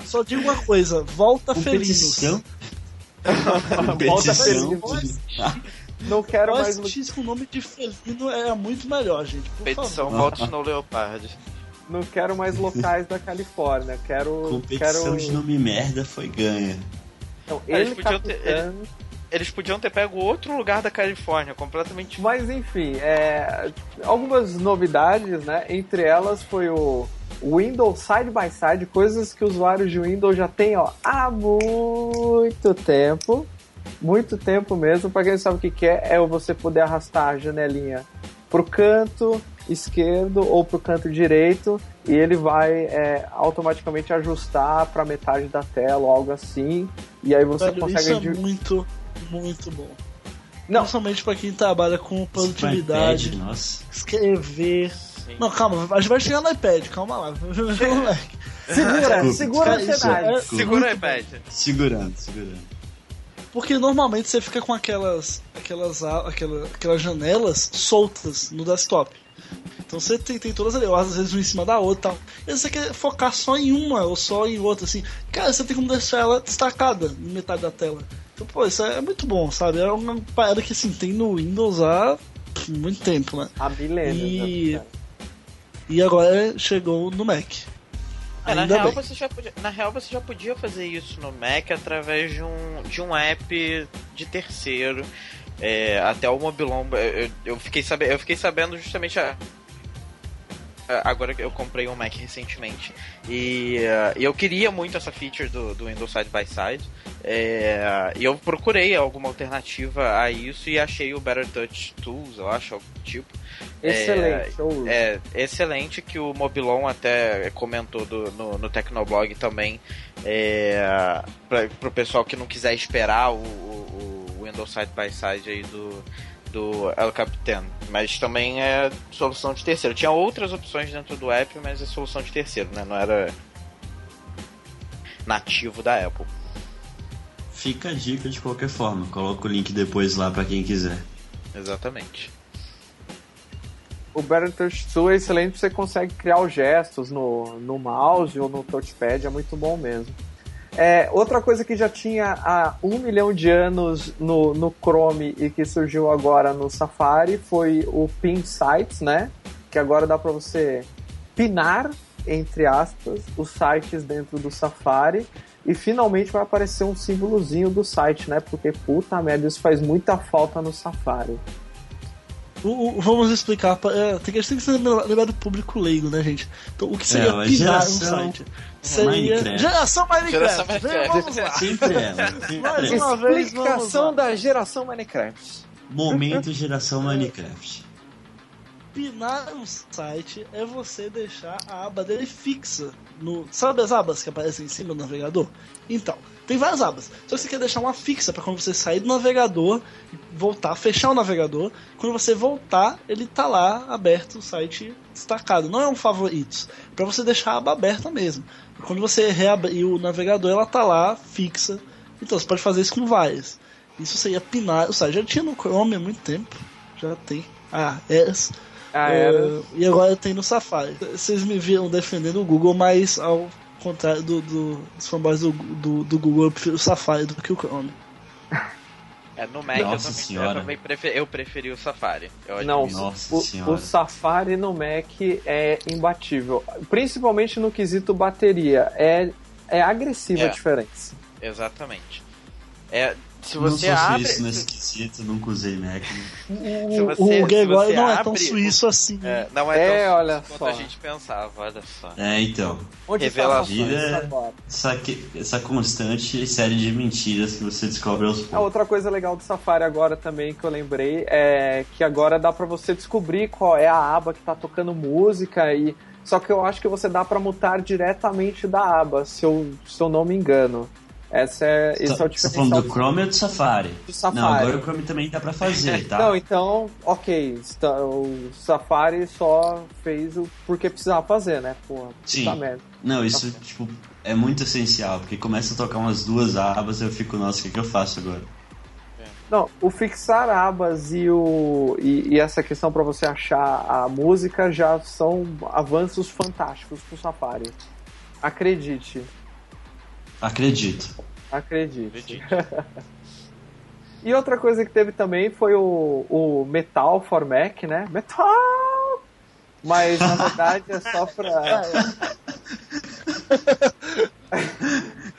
Só digo uma coisa, volta feliz. Volta feliz. Não quero mais. X com nome de felino é muito melhor, gente. Por Petição favor. Volta Snow Leopard. Não quero mais locais da Califórnia. Quero. Competição quero... de nome merda foi ganha. Então, Eles El podiam ter- Capitan. Eles podiam ter pego outro lugar da Califórnia, completamente Mas enfim, é, algumas novidades, né? Entre elas foi o Windows Side by Side, coisas que usuários de Windows já têm ó, há muito tempo. Muito tempo mesmo. Para quem não sabe o que, que é, é você poder arrastar a janelinha pro canto esquerdo ou pro canto direito e ele vai é, automaticamente ajustar para metade da tela ou algo assim. E aí você Velho, consegue. isso é muito, muito bom. Não. Principalmente pra quem trabalha com produtividade, iPad, nossa. escrever. Sim. Não, calma, a gente vai chegar no iPad, calma lá. Moleque. Segura, Desculpa. segura a ansiedade. é- Segura o iPad. Segurando, segurando. Porque normalmente você fica com aquelas, aquelas, aquela, aquelas janelas soltas no desktop. Então você tem, tem todas ali, ou às vezes uma em cima da outra e tal. E você quer focar só em uma ou só em outra, assim. Cara, você tem como deixar ela destacada em metade da tela. Então, pô, isso é muito bom, sabe? É uma parada que assim, tem no Windows há muito tempo, né? A milênios, E- né? E agora chegou no Mac. É, na, real, bem. você já podia, na real, você já podia fazer isso no Mac através de um, de um app de terceiro. É, até o Mobilon. Eu, eu, fiquei sabe, eu fiquei sabendo justamente a- Agora que eu comprei um Mac recentemente. E, e eu queria muito essa feature do, do Windows Side by Side. É, e eu procurei alguma alternativa a isso e achei o Better Touch Tools, eu acho, algo do tipo. Excelente. eu- É excelente que o Mobilon até comentou do- no, no Tecnoblog também é, para o pessoal que não quiser esperar o, o- o Windows Side by Side aí do, do El Capitan. Mas também é solução de terceiro. Tinha outras opções dentro do app, mas é solução de terceiro, né? Não era nativo da Apple. Fica a dica de qualquer forma. Coloca o link depois lá pra quem quiser. Exatamente. O Better Touch Tool é excelente, você consegue criar os gestos no, no mouse ou no touchpad, é muito bom mesmo. É, outra coisa que já tinha há um milhão de anos no, no Chrome e que surgiu agora no Safari foi o Pin Sites, né? Que agora dá para você pinar, entre aspas, os sites dentro do Safari e finalmente vai aparecer um símbolozinho do site, né? Porque puta merda, isso faz muita falta no Safari. O, o, vamos explicar. pra- É, tem, que, tem que ser lembrar do público leigo, né, gente? Então, o que seria É, a pinar um geração site? Seria. Minecraft. Geração Minecraft. Geração Minecraft. Vamos lá. Sempre ela. sempre Mais ela. uma vez, vamos Explicação lá. da geração Minecraft. Momento geração Minecraft. Pinar um site é você deixar a aba dele fixa. No, sabe as abas que aparecem em cima do navegador? Então, tem várias abas. Só que você quer deixar uma fixa para quando você sair do navegador, voltar, fechar o navegador. Quando você voltar, ele tá lá aberto, o site destacado. Não é um favoritos. para você deixar a aba aberta mesmo. Quando você reabrir o navegador, ela tá lá fixa. Então você pode fazer isso com várias. Isso seria pinar o site. Já tinha no Chrome há muito tempo. Já tem. Ah, Eras. Ah, É, era. e agora tem no Safari. Vocês me viram defendendo o Google, mas ao contrário do, do- dos fanboys do, do, do Google, eu prefiro o Safari do que o Chrome. É, no Mac eu Nossa também, eu senhora. também preferi, eu preferi o Safari. Eu Não, o, senhora. o Safari no Mac é imbatível. Principalmente no quesito bateria. É, é agressiva É. a diferença. Exatamente. É, se não você sou abre. suíço nesse quesito, nunca usei Mac. né? O, você- o Gregório não é tão abre- suíço assim. É, não é, É, tão olha quanto só. a gente pensava, olha só. É, então. Onde Revelações. tá a Safari agora? Essa, que- essa constante série de mentiras que você descobre aos A poucos. outra coisa legal do Safari agora também que eu lembrei é que agora dá pra você descobrir qual é a aba que tá tocando música e só que eu acho que você dá pra mutar diretamente da aba, se eu, se eu não me engano. Essa é, esse é o Você tá diferencial falando do Chrome ou do Safari? do Safari. Não, agora o Chrome também dá pra fazer, tá? Não, então, ok. O Safari só fez o porque precisava fazer, né? Porra, Sim. merda. Não, isso, tipo, é muito essencial, porque começa a tocar umas duas abas eu fico, nossa, o que, que eu faço agora? Não, o fixar abas e, o, e, e essa questão pra você achar a música já são avanços fantásticos pro Safari. Acredite, Acredito. acredite. E outra coisa que teve também foi o, o Metal for Mac, né? Metal! Mas na verdade é só pra.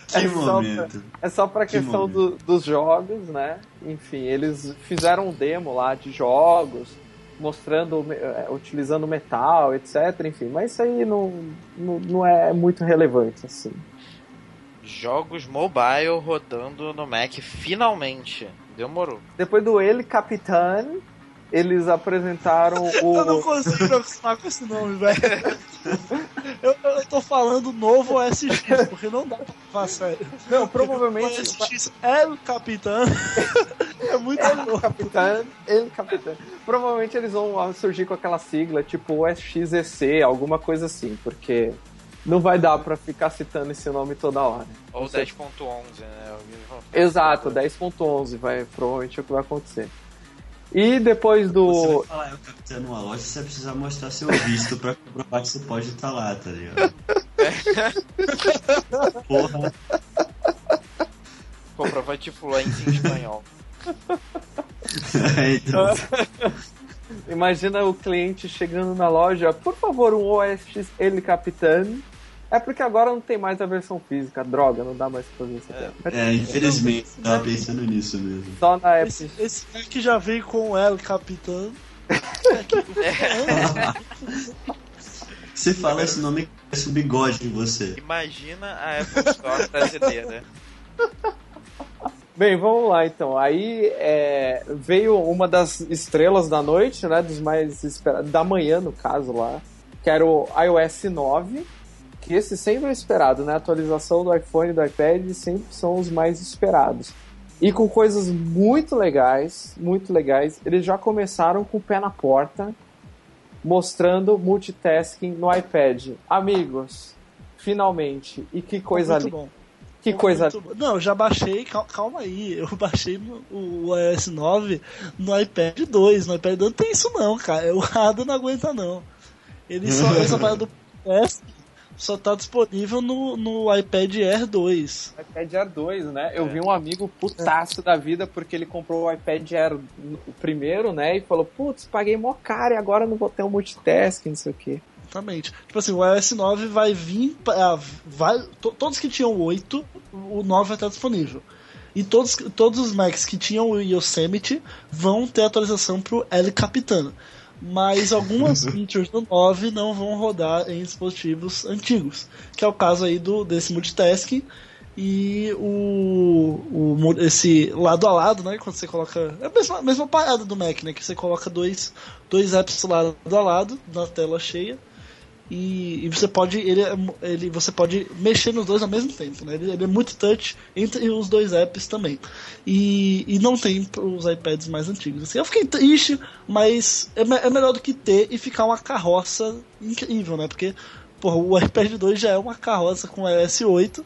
Que É só momento. É só pra Que questão do- dos jogos, né? Enfim, eles fizeram um demo lá de jogos, mostrando, eh, utilizando metal, etc. Enfim, mas isso aí não, não, não é muito relevante, assim. Jogos mobile rodando no Mac, finalmente. Demorou. Depois do El Capitan, eles apresentaram Eu não o. consigo me acostumar com esse nome, velho. Eu, eu tô falando novo OSX, porque não dá pra falar sério. Não, O provavelmente. OSX é o Capitão. É muito El louco. Capitan, El Capitan. Provavelmente eles vão surgir com aquela sigla tipo SXEC, alguma coisa assim, porque não vai dar pra ficar citando esse nome toda hora. Ou Não sei. 10.11, né? Exato, 10.11 vai provavelmente é o que vai acontecer. E depois Você do vai falar, eu capitão numa loja, você vai precisar mostrar seu visto pra comprovar que você pode estar lá, tá ligado? Porra, Comprovante fluência em espanhol. então. imagina o cliente chegando na loja, por favor, um OSX El Capitan. É porque agora não tem mais a versão física, droga, não dá mais pra fazer isso aqui. É, infelizmente, eu tava pensando nisso mesmo. Só na Apple. Esse, esse aqui já veio com o El Capitão. Você fala esse nome parece um bigode em você. Imagina a Apple Store brasileira. Bem, vamos lá então. Aí é, veio uma das estrelas da noite, né? Dos mais esperados, da manhã no caso lá, que era o iOS 9, que esse sempre é esperado, né? A atualização do iPhone e do iPad sempre são os mais esperados. E com coisas muito legais, muito legais. Eles já começaram com o pé na porta, mostrando multitasking no iPad. Amigos, finalmente. E que coisa muito linda. bom. Que coisa. Muito- Não, eu já baixei, cal- calma aí, eu baixei o, o iOS 9 no iPad 2. No iPad 2 não tem isso não, cara. O Rada não aguenta não. Ele só, essa parada do só tá disponível no, no iPad Air 2. iPad Air 2, né? Eu vi um amigo putaço da vida porque ele comprou o iPad Air o primeiro, né? E falou, putz, paguei mó caro e agora não vou ter um multitasking, não sei o quê. Exatamente. Tipo assim, o iOS 9 vai vir pra. Vai, to- todos que tinham 8, o 9 vai estar disponível. E todos, todos os Macs que tinham o Yosemite vão ter atualização pro El Capitano. Mas algumas features do 9 não vão rodar em dispositivos antigos. Que é o caso aí do, desse multitasking e o, o esse lado a lado, né? Quando você coloca. É a mesma, mesma parada do Mac, né? Que você coloca dois, dois apps lado a lado na tela cheia. E, e você pode ele, é ele você pode mexer nos dois ao mesmo tempo, né? Ele, ele é muito touch entre os dois apps também. E, e não tem os iPads mais antigos. Assim, eu fiquei triste, mas é, é melhor do que ter e ficar uma carroça incrível, né? Porque porra, o iPad 2 já é uma carroça com iOS 8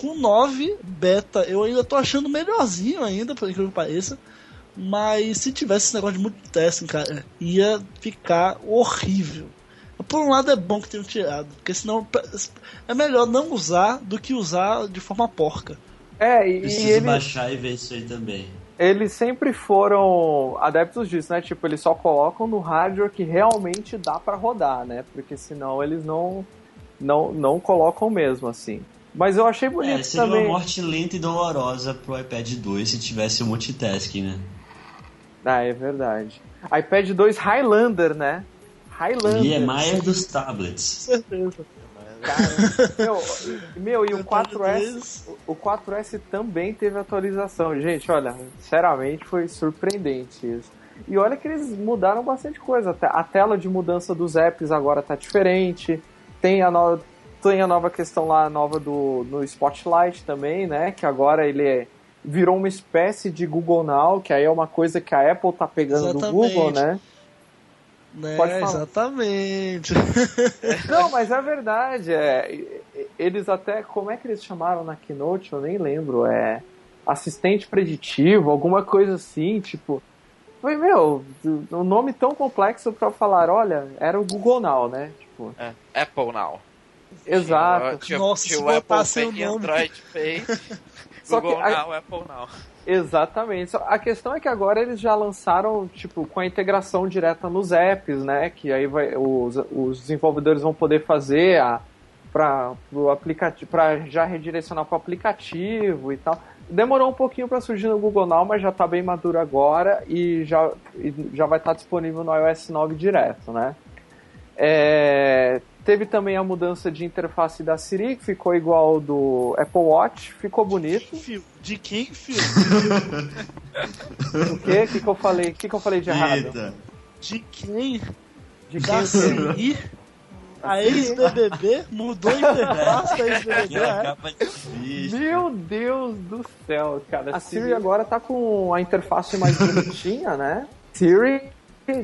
com 9 beta, eu ainda tô achando melhorzinho ainda, por incrível que pareça. Mas se tivesse esse negócio de multitasking, cara, ia ficar horrível. Por um lado é bom que tenham tirado, porque senão é melhor não usar do que usar de forma porca. É, e, e Preciso ele, baixar e ver isso aí também. eles sempre foram adeptos disso, né? Tipo, eles só colocam no hardware que realmente dá pra rodar, né? Porque senão eles não, não, não colocam mesmo, assim. Mas eu achei bonito É, seria também. uma morte lenta e dolorosa pro iPad 2 se tivesse o multitasking, né? Ah, é verdade. iPad 2 Highlander, né? Highlander. E é mais dos tablets. certeza. Cara, meu, meu, e o iPad 4S, 2. o 4S também teve atualização. Gente, olha, sinceramente foi surpreendente isso. E olha que eles mudaram bastante coisa. A tela de mudança dos apps agora tá diferente. Tem a, no... Tem a nova questão lá, nova do no Spotlight também, né? Que agora ele é- virou uma espécie de Google Now, que aí é uma coisa que a Apple tá pegando do Exatamente. Google, né? Né, Pode falar. exatamente. Não, mas é verdade. É, eles até. Como é que eles chamaram na Keynote? Eu nem lembro. É. Assistente preditivo, alguma coisa assim, tipo. Foi, meu, um nome tão complexo pra falar, olha, era o Google Now, né? Tipo, É, Apple Now. exato. Tinha, Nossa, tinha se o Apple botasse Pay, o nome. Android Pay, Google que a- Now, Apple Now. Exatamente. A questão é que agora eles já lançaram, tipo, com a integração direta nos apps, né? Que aí vai, os, os desenvolvedores vão poder fazer a para o aplicativo, para já redirecionar para o aplicativo e tal. Demorou um pouquinho para surgir no Google Now, mas já está bem maduro agora e já, e já vai estar disponível no iOS 9 direto, né? É, teve também a mudança de interface da Siri, que ficou igual ao do Apple Watch, ficou bonito. De quem, fio? O quê? O que, que eu falei? O que, que eu falei de errado? Eita. De quem? De Da quem quê? Siri? A ex-BBB mudou a interface da ex-BBB. É? Meu Deus do céu, cara. A Siri agora tá com a interface mais bonitinha, né? Siri,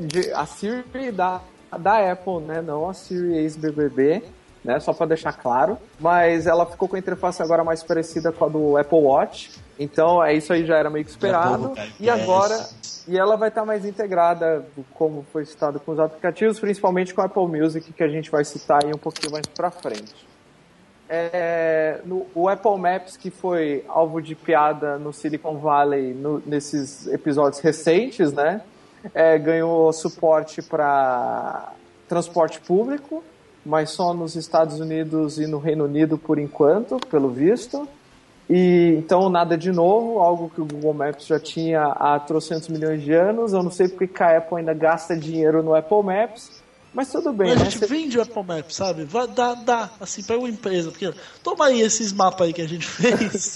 de- a Siri da, da Apple, né? Não a Siri ex-BBB, né? Só pra deixar claro. Mas ela ficou com a interface agora mais parecida com a do Apple Watch. Então, é isso aí já era meio que esperado. E agora, e ela vai estar mais integrada, como foi citado com os aplicativos, principalmente com a Apple Music, que a gente vai citar aí um pouquinho mais pra frente. É, no, o Apple Maps, que foi alvo de piada no Silicon Valley no- nesses episódios recentes, né? É, ganhou suporte para transporte público, mas só nos Estados Unidos e no Reino Unido por enquanto, pelo visto. E então nada de novo, algo que o Google Maps já tinha há trocentos milhões de anos. Eu não sei porque que a Apple ainda gasta dinheiro no Apple Maps, mas tudo bem, Mas a né? gente Cê- vende o Apple Maps, sabe? Vai, dá, dá, assim, pega uma empresa, porque toma aí esses mapas aí que a gente fez,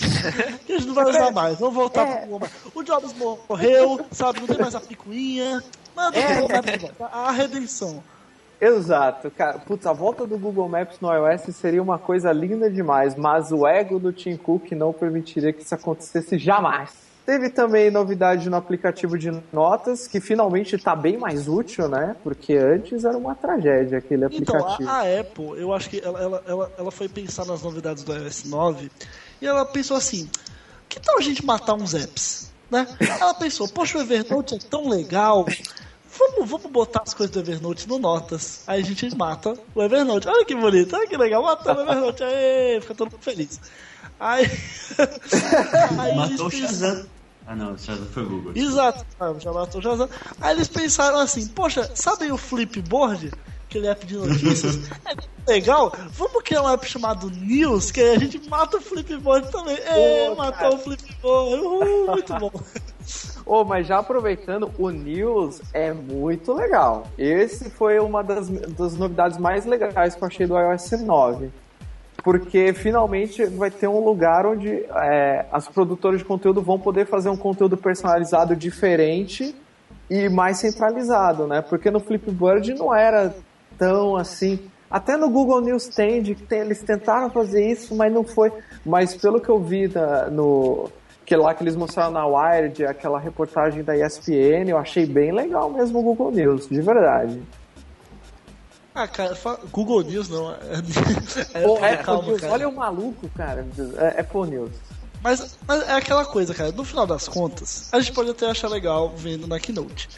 que a gente não vai usar mais, vamos voltar É. pro Google Maps. O Jobs morreu, sabe? Não tem mais a picuinha. Manda o Google Maps. A redenção. Exato, cara. Putz, a volta do Google Maps no iOS seria uma coisa linda demais, mas o ego do Tim Cook não permitiria que isso acontecesse jamais. Teve também novidade no aplicativo de notas, que finalmente está bem mais útil, né? Porque antes era uma tragédia aquele Então, aplicativo. a, a Apple, eu acho que ela, ela, ela, ela foi pensar nas novidades do iOS 9 E ela pensou assim: que tal a gente matar uns apps? Né? Ela pensou: poxa, o Evernote é tão legal. Vamos, vamos botar as coisas do Evernote no Notas. Aí a gente mata o Evernote. Olha que bonito, olha que legal. Matamos o Evernote. Aê, fica todo mundo feliz. Aí. aí Matou o Shazam. Ah não, o Shazam foi o Google. Exato, já matou o Shazam. Aí eles pensaram assim: poxa, sabem o Flipboard? aquele app de notícias. é legal, vamos criar um app chamado News, que aí a gente mata o Flipboard também. É, matou o Flipboard. Uhul, muito bom. Oh, mas já aproveitando, o News é muito legal. Esse foi uma das, das novidades mais legais que eu achei do iOS 9 porque finalmente vai ter um lugar onde é, as produtoras de conteúdo vão poder fazer um conteúdo personalizado diferente e mais centralizado, né? Porque no Flipboard não era tão assim. Até no Google News Stand, eles tentaram fazer isso, mas não foi. Mas pelo que eu vi no, que lá que eles mostraram na Wired, aquela reportagem da ESPN, eu achei bem legal mesmo o Google News, de verdade. Ah, cara, Google News não. É, é, é calma, News, olha o maluco, cara. É, Apple News. Mas, mas é aquela coisa, cara. No final das contas, a gente pode até achar legal vendo na Keynote.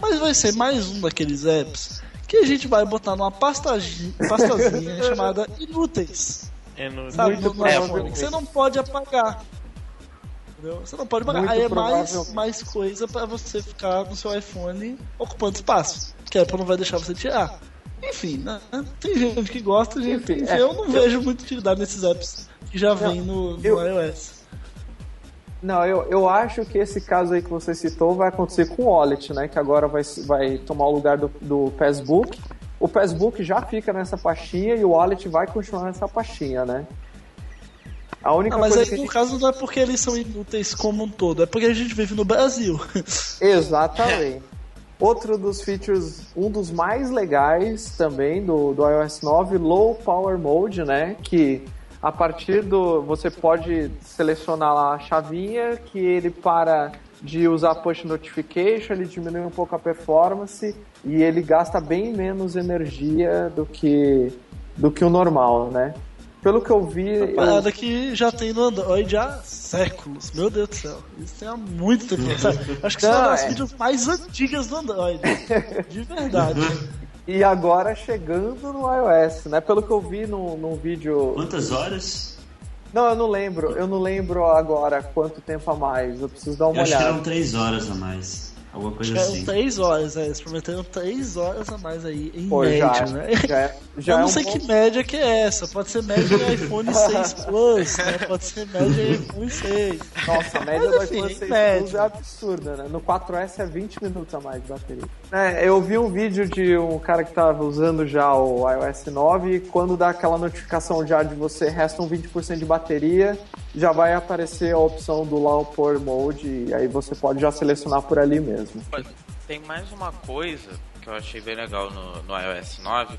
Mas vai ser mais um daqueles apps que a gente vai botar numa pastazinha, pastazinha chamada Inúteis. Inúteis. Sabe, no, no que você não pode apagar. Entendeu? Você não pode apagar. Muito Aí é mais, mais coisa para você ficar no seu iPhone ocupando espaço. Que a Apple não vai deixar você tirar. Enfim, né? tem gente que gosta, gente. Enfim, é, eu não eu... vejo muita utilidade nesses apps que já vem no, no eu... iOS. Não, eu, eu acho que esse caso aí que você citou vai acontecer com o Wallet, né? Que agora vai, vai tomar o lugar do, do Passbook. O Passbook já fica nessa pastinha e o Wallet vai continuar nessa pastinha, né? A única não, mas coisa aí, no gente... caso não é porque eles são inúteis como um todo, é porque a gente vive no Brasil. Exatamente. Outro dos features, um dos mais legais também do, do iOS 9, Low Power Mode, né? Que a partir do. Você pode selecionar lá a chavinha que ele para de usar push notification, ele diminui um pouco a performance e ele gasta bem menos energia do que do que o normal, né? Pelo que eu vi. Uma parada eu... que já tem no Android há séculos. Meu Deus do céu. Isso tem há muito tempo. Acho que das é... vídeos mais antigas do Android. De verdade. E agora chegando no iOS, né? Pelo que eu vi num, num vídeo. Quantas horas? Não, eu não lembro. Eu não lembro agora quanto tempo a mais. Eu preciso dar uma eu olhada. Acho que eram três horas a mais. Alguma coisa Acho assim. três horas, é. Eles prometeram três horas a mais aí, em Pô, média, já, né? Já, já eu não é um sei bom... que média que é essa. Pode ser média em iPhone 6 Plus, né? Pode ser média em iPhone 6. Nossa, a média Mas, do iPhone 6 média. Plus é absurda, né? No 4S é 20 minutos a mais de bateria. É, eu vi um vídeo de um cara que tava usando já o iOS 9 e quando dá aquela notificação já de você restam 20% de bateria, já vai aparecer a opção do Low Power Mode e aí você pode já selecionar por ali mesmo. Tem mais uma coisa que eu achei bem legal no, no iOS 9,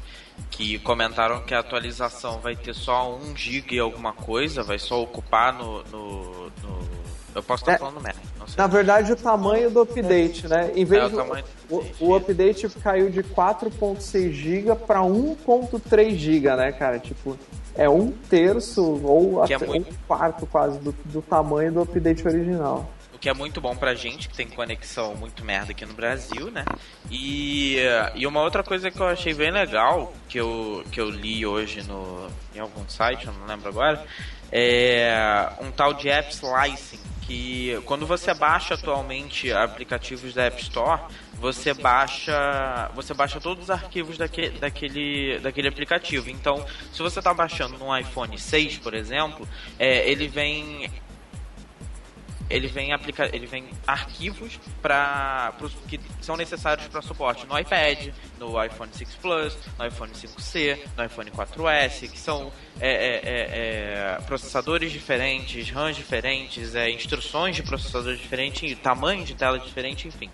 que comentaram que a atualização vai ter só 1 GB e alguma coisa, vai só ocupar no, no, no eu posso estar é, falando merda. Na verdade, o tamanho do update, né? Em vez é, o, o, o, update caiu de 4.6 GB para 1.3 GB, né, cara? Tipo, é um terço ou é muito... um quarto quase do, do tamanho do update original o que é muito bom pra gente, que tem conexão muito merda aqui no Brasil, né? E, e uma outra coisa que eu achei bem legal, que eu, que eu li hoje no, em algum site, eu não lembro agora, é um tal de App Slicing, que quando você baixa atualmente aplicativos da App Store, você baixa você baixa todos os arquivos daquele, daquele, daquele aplicativo. Então, se você está baixando no iPhone 6, por exemplo, é, ele vem ele vem aplicar ele vem arquivos para que são necessários para suporte no iPad, no iPhone 6 Plus, no iPhone 5C, no iPhone 4S, que são é, é, é, é, processadores diferentes, RAMs diferentes, é, instruções de processadores diferentes, tamanho de tela diferente, enfim.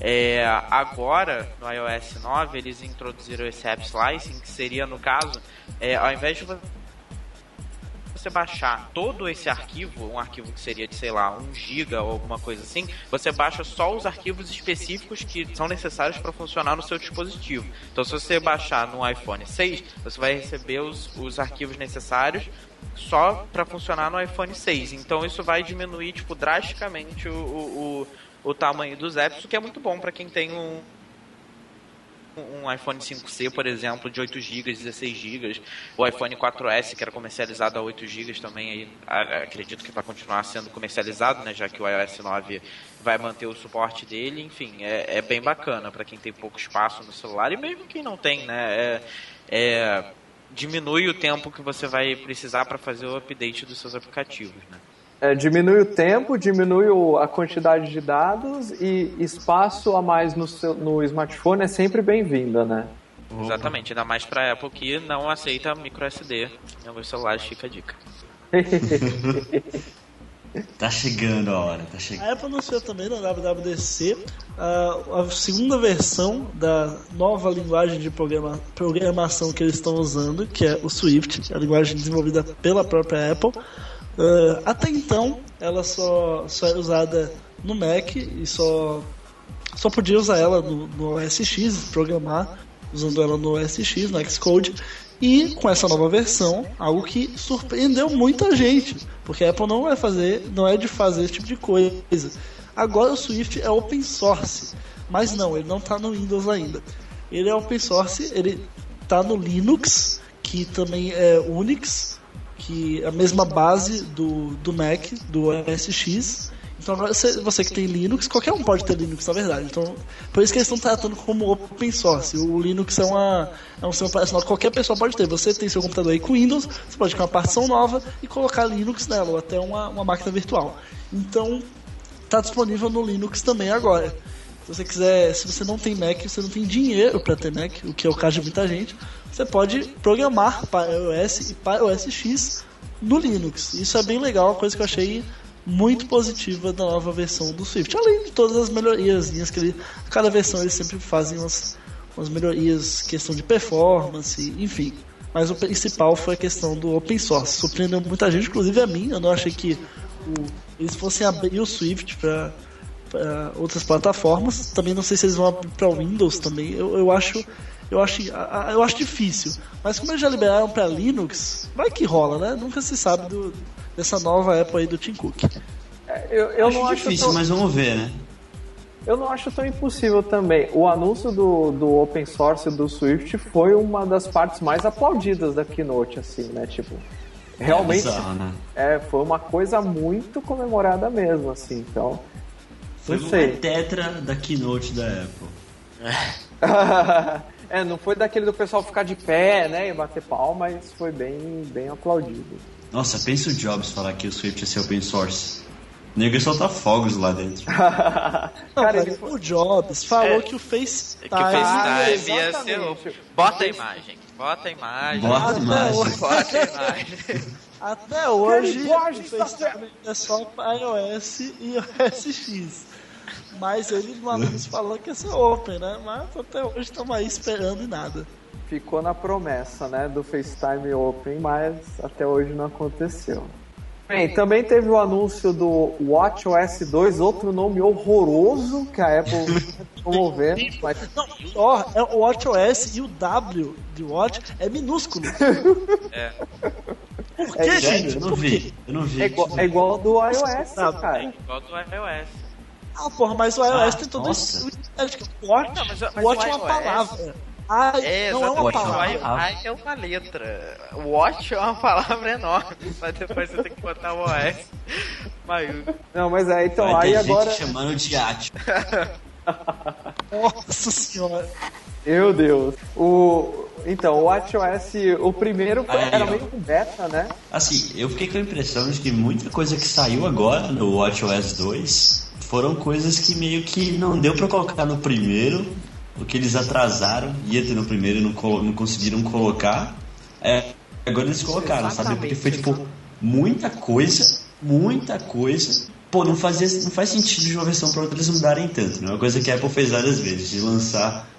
É, agora, no iOS 9, eles introduziram esse App Slicing, que seria, no caso, ao invés de você baixar todo esse arquivo, um arquivo que seria de, sei lá, 1 GB ou alguma coisa assim, você baixa só os arquivos específicos que são necessários para funcionar no seu dispositivo. Então, se você baixar no iPhone 6, você vai receber os, os arquivos necessários só para funcionar no iPhone 6. Então, isso vai diminuir tipo, drasticamente o, o, o, o tamanho dos apps, o que é muito bom para quem tem um, um iPhone 5C, por exemplo, de 8 GB, 16 GB, o iPhone 4S, que era comercializado a 8 GB também, aí, acredito que vai continuar sendo comercializado, né, já que o iOS 9 vai manter o suporte dele, enfim, é, é bem bacana para quem tem pouco espaço no celular e mesmo quem não tem, né, é, é diminui o tempo que você vai precisar para fazer o update dos seus aplicativos, né. É, diminui o tempo, diminui a quantidade de dados e espaço a mais no, seu, no smartphone é sempre bem-vinda, né? Exatamente, ainda mais para Apple que não aceita micro SD em alguns celulares, fica a dica. tá chegando a hora, tá chegando. A Apple anunciou também na WWDC a, a segunda versão da nova linguagem de programa, programação que eles estão usando, que é o Swift, a linguagem desenvolvida pela própria Apple. Uh, até então, ela só, só era usada no Mac e só, só podia usar ela no, no OS X, programar usando ela no OS X, no Xcode. E com essa nova versão, algo que surpreendeu muita gente, porque a Apple não vai fazer, não é de fazer esse tipo de coisa. Agora o Swift é open source, mas não, ele não está no Windows ainda. Ele é open source, ele está no Linux, que também é Unix, que é a mesma base do, do Mac, do OS X. Então agora você, que tem Linux, qualquer um pode ter Linux na verdade. Então, por isso que eles estão tratando como open source. O Linux é, uma, é um sistema operacional que qualquer pessoa pode ter. Você tem seu computador aí com Windows, você pode criar uma partição nova e colocar Linux nela, ou até uma, uma máquina virtual. Então, está disponível no Linux também agora. Se você quiser, se você não tem Mac, você não tem dinheiro para ter Mac, o que é o caso de muita gente, você pode programar para iOS e para OS X no Linux. Isso é bem legal, uma coisa que eu achei muito positiva da nova versão do Swift. Além de todas as melhorias que ele, cada versão eles sempre fazem umas, umas melhorias, questão de performance, enfim. Mas o principal foi a questão do open source. Surpreendeu muita gente, inclusive a mim. Eu não achei que o, eles fossem abrir o Swift para outras plataformas. Também não sei se eles vão para Windows também. Eu, eu acho eu acho, eu acho difícil. Mas como eles já liberaram para Linux, vai que rola, né? Nunca se sabe do, dessa nova Apple aí do Tim Cook. É, eu, eu acho não acho difícil, tão... mas vamos ver, né? Eu não acho tão impossível também. O anúncio do, do open source do Swift foi uma das partes mais aplaudidas da Keynote, assim, né? Tipo, realmente é, bizarro, né? é foi uma coisa muito comemorada mesmo, assim. Então, foi não sei. tetra da Keynote da Apple. É, não foi daquele do pessoal ficar de pé, né, e bater pau, mas foi bem, bem aplaudido. Nossa, pensa o Jobs falar que o Swift ia ser open source. O nego solta fogos lá dentro. não, cara, ele... o Jobs falou é, que o FaceTime... Que o FaceTime ia ser... O... Bota a imagem. Bota a imagem. Bota a imagem. Bota a imagem. Até hoje, o FaceTime é só para iOS e OS X. Mas ele no anúncio falou que ia ser open, né? Mas até hoje estamos aí esperando e nada. Ficou na promessa, né, do FaceTime Open, mas até hoje não aconteceu. Bem, também teve o anúncio do WatchOS 2, outro nome horroroso que a Apple promovendo. Mas... Não, ó, é o WatchOS e o W de Watch é minúsculo. É. Por que, é, gente? Eu não vi, eu não vi. É igual, é igual do iOS, cara. É igual do iOS. Ah, porra, mas o iOS ah, tem todo isso. O Watch, não, mas, mas watch é uma palavra. Ai, é, não é uma palavra. Ai é uma letra. Watch é uma palavra enorme. Mas depois você tem que botar o OS maiúsculo. Não, mas é, então Vai aí agora. chamando de arte. Nossa senhora. Meu Deus. O, então, o WatchOS, o primeiro foi, era meio com beta, né? Assim, eu fiquei com a impressão de que muita coisa que saiu agora no WatchOS 2 foram coisas que meio que não deu para colocar no primeiro, o que eles atrasaram, ia ter no primeiro e não, não conseguiram colocar. É, agora eles colocaram, Exatamente, sabe? Porque foi tipo muita coisa, muita coisa. Pô, não, fazia, não faz sentido de uma versão para outra eles mudarem tanto, né? Uma coisa que a Apple fez várias vezes, de lançar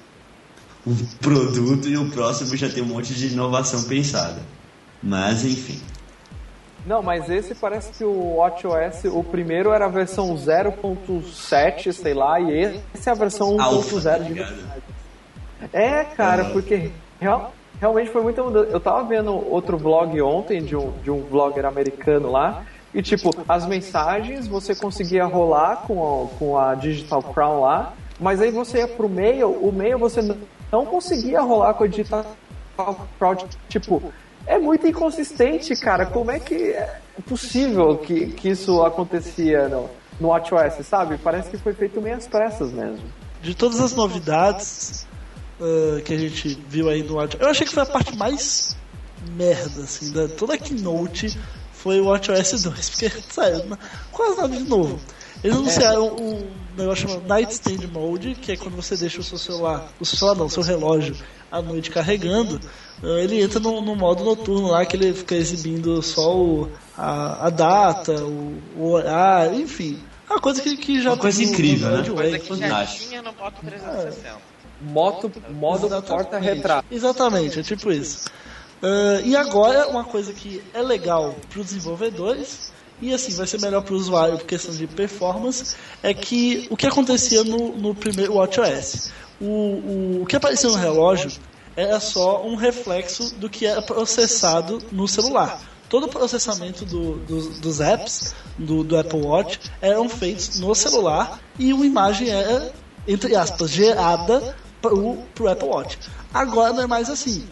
um produto e o próximo já tem um monte de inovação pensada. Mas enfim. Não, mas esse parece que o WatchOS, o primeiro era a versão 0.7, sei lá, e esse é a versão 1.0 de verdade. É, cara, porque real, realmente foi muito Eu tava vendo outro vlog ontem de um, de um vlogger americano lá, e tipo, as mensagens você conseguia rolar com a, com a Digital Crown lá, mas aí você ia pro mail, o mail você não conseguia rolar com a Digital Crown. Tipo, é muito inconsistente, cara. Como é que é possível que, que isso acontecia no, no WatchOS, sabe? Parece que foi feito meio às pressas mesmo. De todas as novidades uh, que a gente viu aí no WatchOS, eu achei que foi a parte mais merda, assim, da toda a keynote foi o WatchOS 2, porque, sério, quase nada de novo. Eles anunciaram um negócio chamado Nightstand Mode, que é quando você deixa o seu celular, o seu celular não, o seu relógio à noite carregando, ele entra no, no, modo noturno lá que ele fica exibindo só o, a, a data, o, o horário, enfim. Uma coisa que, que já Uma coisa incrível, né? Coisa que já tinha no Moto 360. É. Moto, modo porta-retrato. Exatamente, é tipo isso. Uh, e agora, uma coisa que é legal para os desenvolvedores e assim vai ser melhor para o usuário por questão de performance é que o que acontecia no, no primeiro WatchOS o, o, o que aparecia no relógio era só um reflexo do que era processado no celular. Todo o processamento do, do, dos apps do, do, Apple Watch eram feitos no celular e uma imagem era, entre aspas, gerada para o Apple Watch. Agora não é mais assim.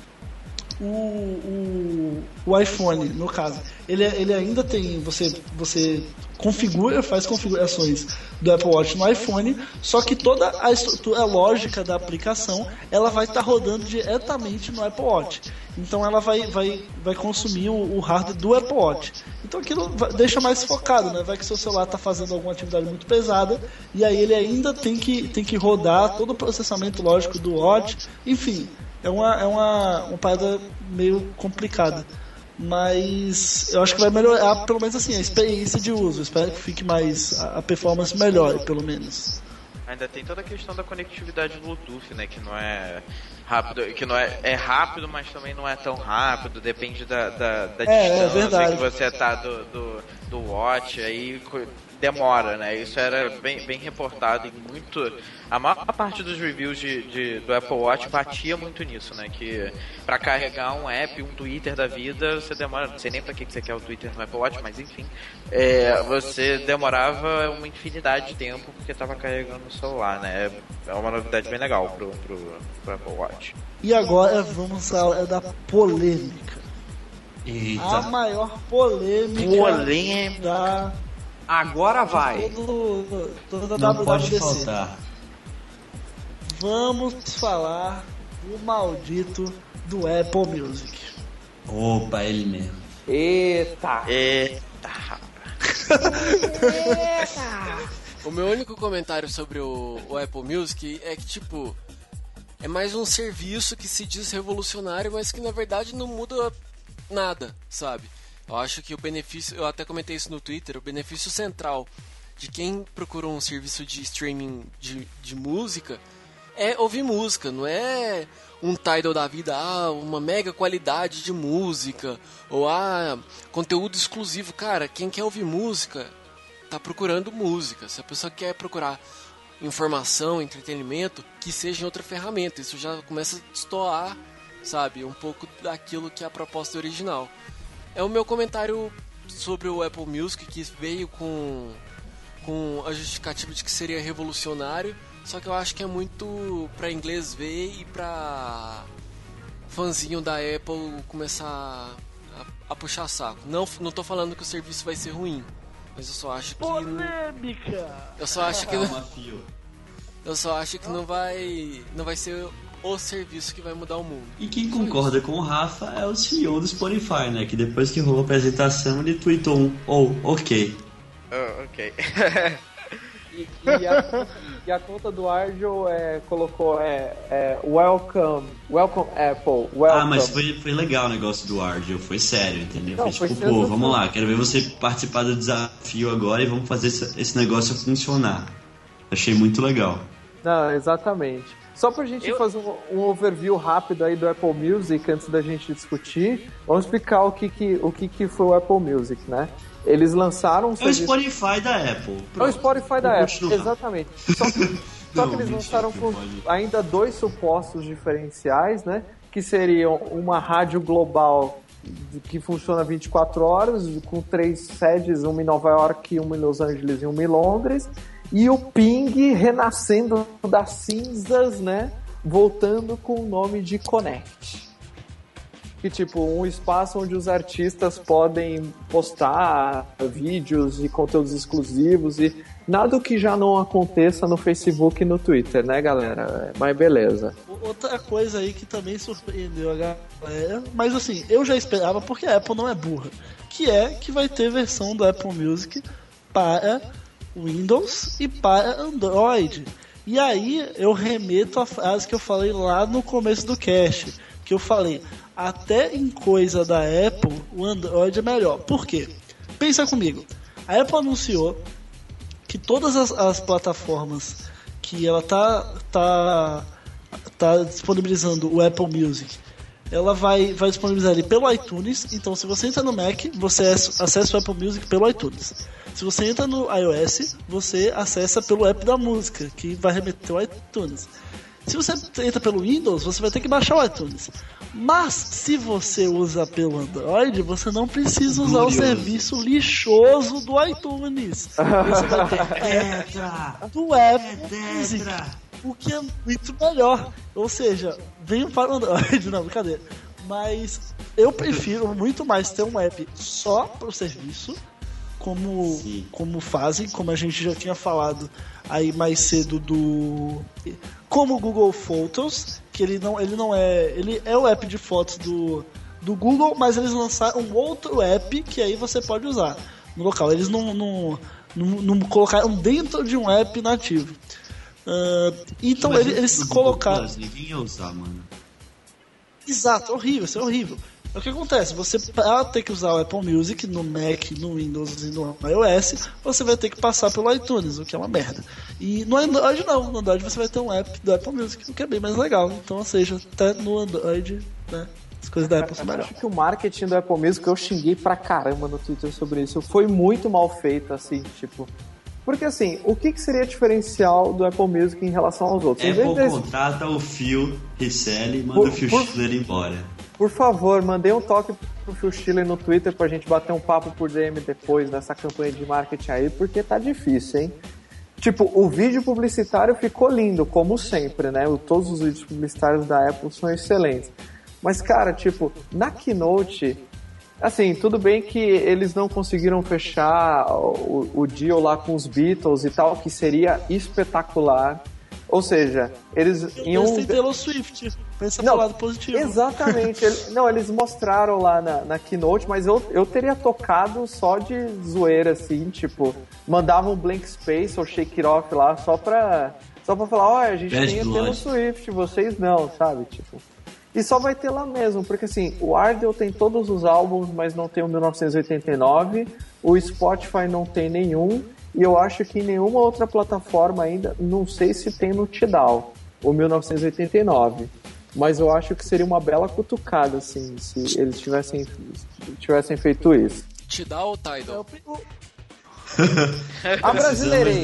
O, o, o iPhone, no caso, ele, ele ainda tem. Você, você configura, faz configurações do Apple Watch no iPhone, só que toda a estrutura lógica da aplicação ela vai estar tá rodando diretamente no Apple Watch. Então ela vai, vai, vai consumir o, o hardware do Apple Watch. Então aquilo deixa mais focado, né? Vai que seu celular está fazendo alguma atividade muito pesada e aí ele ainda tem que, tem que rodar todo o processamento lógico do Watch. Enfim, é uma, é uma, uma parada meio complicada mas eu acho que vai melhorar, pelo menos assim, a experiência de uso. Espero que fique mais. a performance melhore, pelo menos. Ainda tem toda a questão da conectividade Bluetooth, né? Que não é rápido, que não é, é rápido, mas também não é tão rápido, depende da, da, da é, distância é que você tá do, do, do watch, aí demora, né? Isso era bem, bem reportado em muito. A maior parte dos reviews de, de, do Apple Watch batia muito nisso, né? Que para carregar um app, um Twitter da vida, você demora. Não sei nem pra que você quer o Twitter no Apple Watch, mas enfim. É, você demorava uma infinidade de tempo porque tava carregando o celular, né? É uma novidade bem legal pro, pro, pro Apple Watch. E agora vamos à da polêmica. Eita. A maior polêmica, polêmica. da Agora vai. Todo, toda Não pode faltar. Vamos falar do maldito do Apple Music. Opa, ele mesmo. Eita! Eita! Eita! o meu único comentário sobre o, o Apple Music é que, tipo, é mais um serviço que se diz revolucionário, mas que na verdade não muda nada, sabe? Eu acho que o benefício, eu até comentei isso no Twitter, o benefício central de quem procura um serviço de streaming de, de música é ouvir música, não é um Tidal da vida, ah, uma mega qualidade de música, ou ah, conteúdo exclusivo. Cara, quem quer ouvir música tá procurando música. Se a pessoa quer procurar informação, entretenimento, que seja em outra ferramenta. Isso já começa a destoar, sabe, um pouco daquilo que é a proposta original. É o meu comentário sobre o Apple Music que veio com, com a justificativa de que seria revolucionário, só que eu acho que é muito para inglês ver e para fãzinho da Apple começar a, a, puxar saco. Não, não tô falando que o serviço vai ser ruim, mas eu só acho que polêmica. Eu só acho que eu só acho que não vai não vai ser o serviço que vai mudar o mundo. E quem concorda com o Rafa é o CEO do Spotify, né? Que depois que rolou a apresentação ele tweetou um oh, ok. Oh, ok. e, e, a, e, a, conta do Arjo é, colocou é, é, welcome, welcome Apple, welcome. Ah, mas foi, foi legal o negócio do Arjo, foi sério, entendeu? Não, foi tipo, pô, vamos lá, quero ver você participar do desafio agora e vamos fazer esse, esse negócio funcionar. Achei muito legal. Não, exatamente. Só pra gente Eu- fazer um, um overview rápido aí do Apple Music antes da gente discutir, vamos explicar o que que, o que, que foi o Apple Music, né? Eles lançaram um É o serviço... Spotify da Apple. É o Spotify da Vou Apple, continuar. exatamente. Só que, só Não, que eles lançaram não com ainda dois supostos diferenciais, né? Que seriam uma rádio global que funciona 24 horas, com três sedes, uma em Nova York, uma em Los Angeles e uma em Londres, e o Ping renascendo das cinzas, né? Voltando com o nome de Connect. Que tipo, um espaço onde os artistas podem postar vídeos e conteúdos exclusivos e nada que já não aconteça no Facebook e no Twitter, né, galera? Mas beleza. Outra coisa aí que também surpreendeu a galera, mas assim, eu já esperava porque a Apple não é burra, que é que vai ter versão do Apple Music para Windows e para Android. E aí eu remeto à frase que eu falei lá no começo do cast, que eu falei, até em coisa da Apple, o Android é melhor. Por quê? Pensa comigo. A Apple anunciou que todas as, as plataformas que ela tá, tá, tá disponibilizando o Apple Music, ela vai, vai disponibilizar ele pelo iTunes. Então, se você entra no Mac, você ac- acessa o Apple Music pelo iTunes. Se você entra no iOS, você acessa pelo app da música, que vai remeter ao iTunes. Se você entra pelo Windows, você vai ter que baixar o iTunes. Mas se você usa pelo Android, você não precisa usar o serviço lixoso do iTunes. Você vai ter do Apple Music, o que é muito melhor. Ou seja, venham para o Android, não, brincadeira. Mas eu prefiro muito mais ter um app só para o serviço, como, Sim. como fazem, como a gente já tinha falado aí mais cedo do. Como o Google Photos, que ele não, ele não é. Ele é o app de fotos do, do Google, mas eles lançaram um outro app que aí você pode usar no local. Eles não, não, não, não colocaram dentro de um app nativo. Ah, então Mas eles Google colocaram. Ninguém ia usar, mano. Exato, horrível, isso é horrível. O que acontece? Você, pra ter que usar o Apple Music no Mac, no Windows e no iOS, você vai ter que passar pelo iTunes, o que é uma merda. E no Android não, no Android você vai ter um app do Apple Music, o que é bem mais legal. Então, ou seja, até no Android, né, as coisas da Apple são Eu melhores. acho que o marketing do Apple Music, eu xinguei pra caramba no Twitter sobre isso, foi muito mal feito, assim, tipo. Porque assim, o que, que seria diferencial do Apple Music em relação aos outros? Apple deles- contrata o Phil Risselli e manda Por- o Phil por- Schiller embora. Por favor, mandei um toque pro Phil Schiller no Twitter pra gente bater um papo por DM depois nessa campanha de marketing aí, porque tá difícil, hein? Tipo, o vídeo publicitário ficou lindo, como sempre, né? Todos os vídeos publicitários da Apple são excelentes. Mas, cara, tipo, na Keynote, assim, tudo bem que eles não conseguiram fechar o, o deal lá com os Beatles e tal, que seria espetacular. Ou seja, eles iam. Eles têm Taylor Swift, pensa Não, pro lado positivo. Exatamente. Ele- não, eles mostraram lá na, na keynote, mas eu, eu teria tocado só de zoeira, assim, tipo, mandava um blank space ou shake it off lá só pra, só pra falar, olha, a gente Bad tem a. Taylor Swift, vocês não, sabe? Tipo. E só vai ter lá mesmo, porque assim, o Ardell tem todos os álbuns, mas não tem o 1989, o Spotify não tem nenhum, e eu acho que em nenhuma outra plataforma ainda, não sei se tem no Tidal, o 1989. Mas eu acho que seria uma bela cutucada, assim, se eles tivessem, tivessem feito isso. Te dá o É Tidal. o- o- A brasileirei.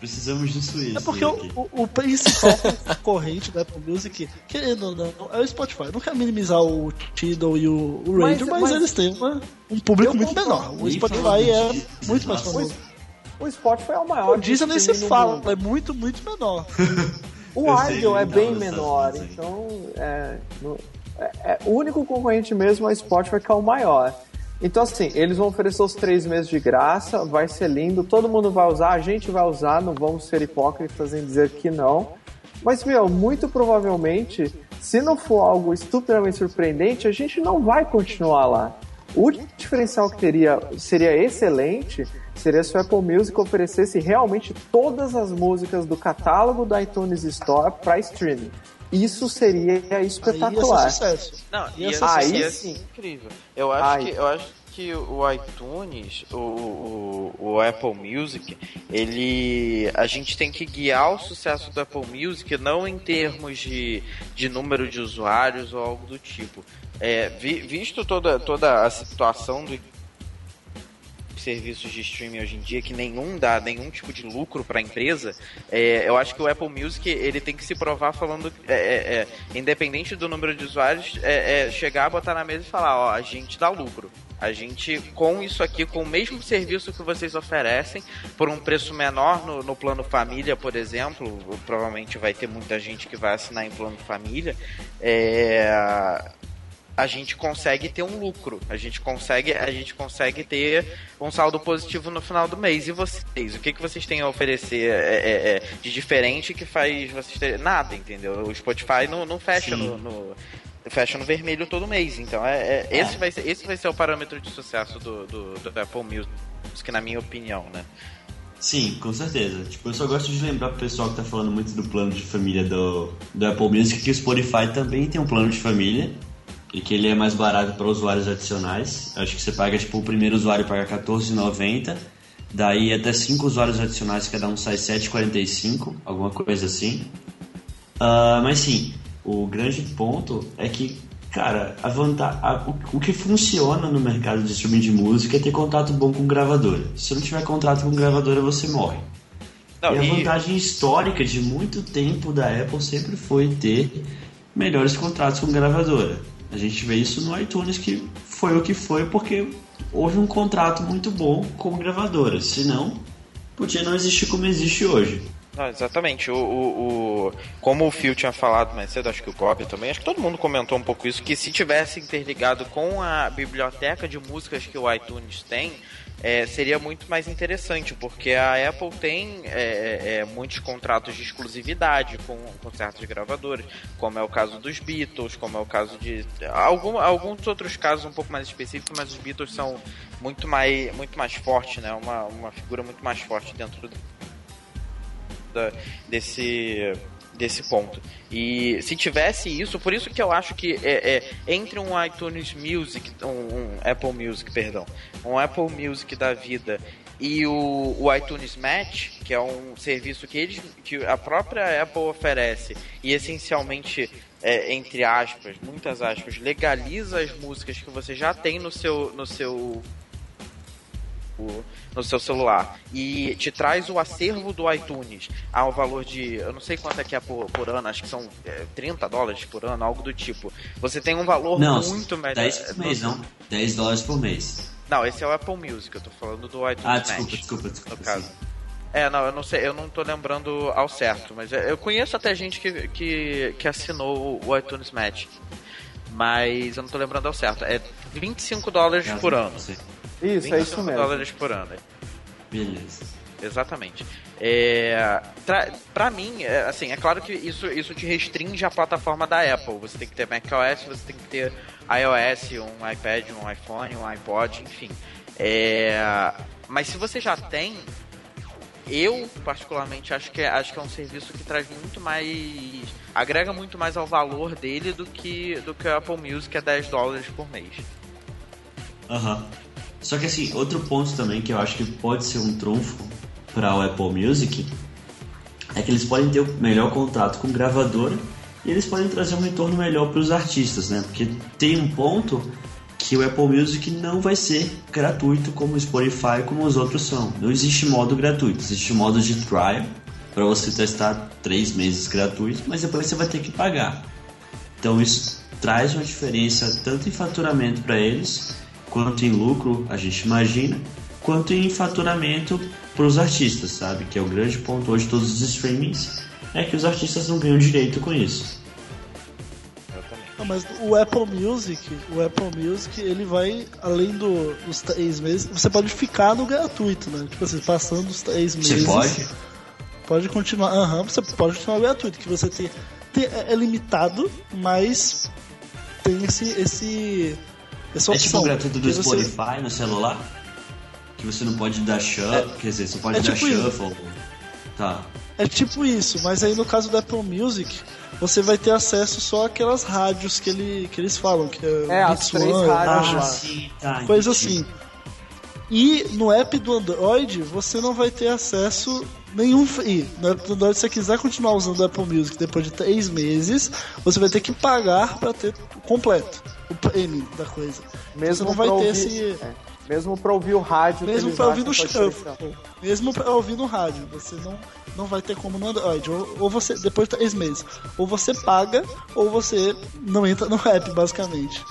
Precisamos. Precisamos do Suíço. É porque o, o, o principal concorrente da Apple Music, querendo ou não, é o Spotify. Eu não quero minimizar o Tidal e o, o Mas- Radio, mas, mas- eles têm uma- um público muito menor. O Spotify é de- muito mais famoso. O Spotify é o maior. O Deezer nem se fala, mundo. é muito, muito menor. O Ardell é bem menor, então é, no- é- é- o único concorrente mesmo é o Spotify que é o maior. Então assim, eles vão oferecer os três meses de graça, vai ser lindo, todo mundo vai usar, a gente vai usar, não vamos ser hipócritas em dizer que não. Mas, meu, muito provavelmente, se não for algo estupidamente surpreendente, a gente não vai continuar lá. O diferencial que teria seria excelente seria se o Apple Music oferecesse realmente todas as músicas do catálogo da iTunes Store para streaming. Isso seria Aí ia ser espetacular. sucesso. Não, Ia ser Aí ia sim. incrível. Eu acho Ai. que eu acho que o iTunes, o, o, o, Apple Music, ele. A gente tem que guiar o sucesso do Apple Music não em termos de, de número de usuários ou algo do tipo. É, vi, visto toda, toda a situação do serviços de streaming hoje em dia que nenhum dá nenhum tipo de lucro para a empresa, é, eu acho que o Apple Music ele tem que se provar falando, é, é, é independente do número de usuários, é, é, chegar, botar na mesa e falar, ó, a gente dá lucro. A gente, com isso aqui, com o mesmo serviço que vocês oferecem, por um preço menor no, no plano família, por exemplo, provavelmente vai ter muita gente que vai assinar em plano família, é, a gente consegue ter um lucro, a gente consegue, a gente consegue ter um saldo positivo no final do mês. E vocês, o que, que vocês têm a oferecer é, é, é de diferente que faz vocês terem nada, entendeu? O Spotify não, não fecha no, no, fecha no vermelho todo mês, então é, é, é, esse vai ser esse vai ser o parâmetro de sucesso do, do, do Apple Music, na minha opinião, né? Sim, com certeza. Tipo, eu só gosto de lembrar pro pessoal que tá falando muito do plano de família do, do Apple Music que o Spotify também tem um plano de família e que ele é mais barato para usuários adicionais. Acho que você paga, tipo, o primeiro usuário paga R$14,90, daí até 5 usuários adicionais cada um sai R$7,45, alguma coisa assim. Uh, mas sim, o grande ponto é que, cara, a vantagem, a, o, o, que funciona no mercado de streaming de música é ter contato bom com gravadora. Se não tiver contato com gravadora, você morre. Não, e a vantagem histórica de muito tempo da Apple sempre foi ter melhores contratos com gravadora. A gente vê isso no iTunes que foi o que foi porque houve um contrato muito bom com gravadora. Senão, podia não existir como existe hoje. Não, exatamente. O, o, o, como o Phil tinha falado mais cedo, acho que o Gob também, acho que todo mundo comentou um pouco isso, que se tivesse interligado com a biblioteca de músicas que o iTunes tem, é, seria muito mais interessante, porque a Apple tem é, é, é, muitos contratos de exclusividade com, com certas gravadoras, como é o caso dos Beatles, como é o caso de algum, alguns outros casos um pouco mais específicos, mas os Beatles são muito mais, muito mais fortes, né? Uma, uma figura muito mais forte dentro da, desse desse ponto. E se tivesse isso, por isso que eu acho que é, é entre um iTunes Music, um, um, Apple Music, perdão, um Apple Music da vida e o, o iTunes Match, que é um serviço que eles, que a própria Apple oferece e essencialmente é, entre aspas, muitas aspas, legaliza as músicas que você já tem no seu, no seu no seu celular e te traz o acervo do iTunes ao valor de, eu não sei quanto é que é por, por ano, acho que são é, 30 dólares por ano, algo do tipo. Você tem um valor não, muito melhor. 10 por mês, não. 10 dólares por mês. Não, esse é o Apple Music, eu tô falando do iTunes Ah, desculpa, Match, desculpa, desculpa. No caso. É, não, eu não sei, eu não tô lembrando ao certo, mas eu conheço até gente que, que, que assinou o iTunes Match. Mas eu não tô lembrando ao certo. É 25 dólares por ano. Isso, é isso mesmo. dólares por ano. Beleza. Exatamente. É, pra, mim, é, assim, é claro que isso, isso te restringe a plataforma da Apple. Você tem que ter macOS, você tem que ter iOS, um iPad, um iPhone, um iPod, enfim. É, mas se você já tem, eu particularmente acho que, é, acho que é um serviço que traz muito mais. agrega muito mais ao valor dele do que, do que o Apple Music, que é 10 dólares por mês. Aham. Uhum. Só que assim, outro ponto também que eu acho que pode ser um trunfo para o Apple Music é que eles podem ter o melhor contrato com gravadora e eles podem trazer um retorno melhor para os artistas, né? Porque tem um ponto que o Apple Music não vai ser gratuito como o Spotify, como os outros são. Não existe modo gratuito, existe modo de trial para você testar três meses gratuito, mas depois você vai ter que pagar. Então isso traz uma diferença tanto em faturamento para eles quanto em lucro, a gente imagina, quanto em faturamento para os artistas, sabe? Que é o grande ponto hoje de todos os streamings, é que os artistas não ganham direito com isso. Não, mas o Apple Music, o Apple Music, ele vai além do, dos três meses. Você pode ficar no gratuito, né? Tipo assim, passando os três meses. Você pode? Pode continuar. Aham, uhum, você pode continuar gratuito, que você tem, tem é, é limitado, mas tem esse esse essa é tipo o gratuito do Spotify você... no celular? Que você não pode dar shuffle, é, quer dizer, você pode é dar tipo shuffle. Isso. Tá. É tipo isso, mas aí no caso da Apple Music, você vai ter acesso só àquelas rádios que, ele, que eles falam, que é, É, as três rádios ah, lá. sim, tá, coisa entendi. assim. E no app do Android, você não vai ter acesso nenhum free. No app do Android, se você quiser continuar usando o Apple Music depois de três meses, você vai ter que pagar para ter o completo, o premium da coisa. Mesmo você não vai ter ouvir, esse. é, mesmo pra ouvir o rádio. Mesmo pra ouvir no chão. preferencial. Mesmo pra ouvir no rádio, você não, não vai ter como no Android. Ou, ou você, depois de três meses, ou você paga, ou você não entra no app, basicamente.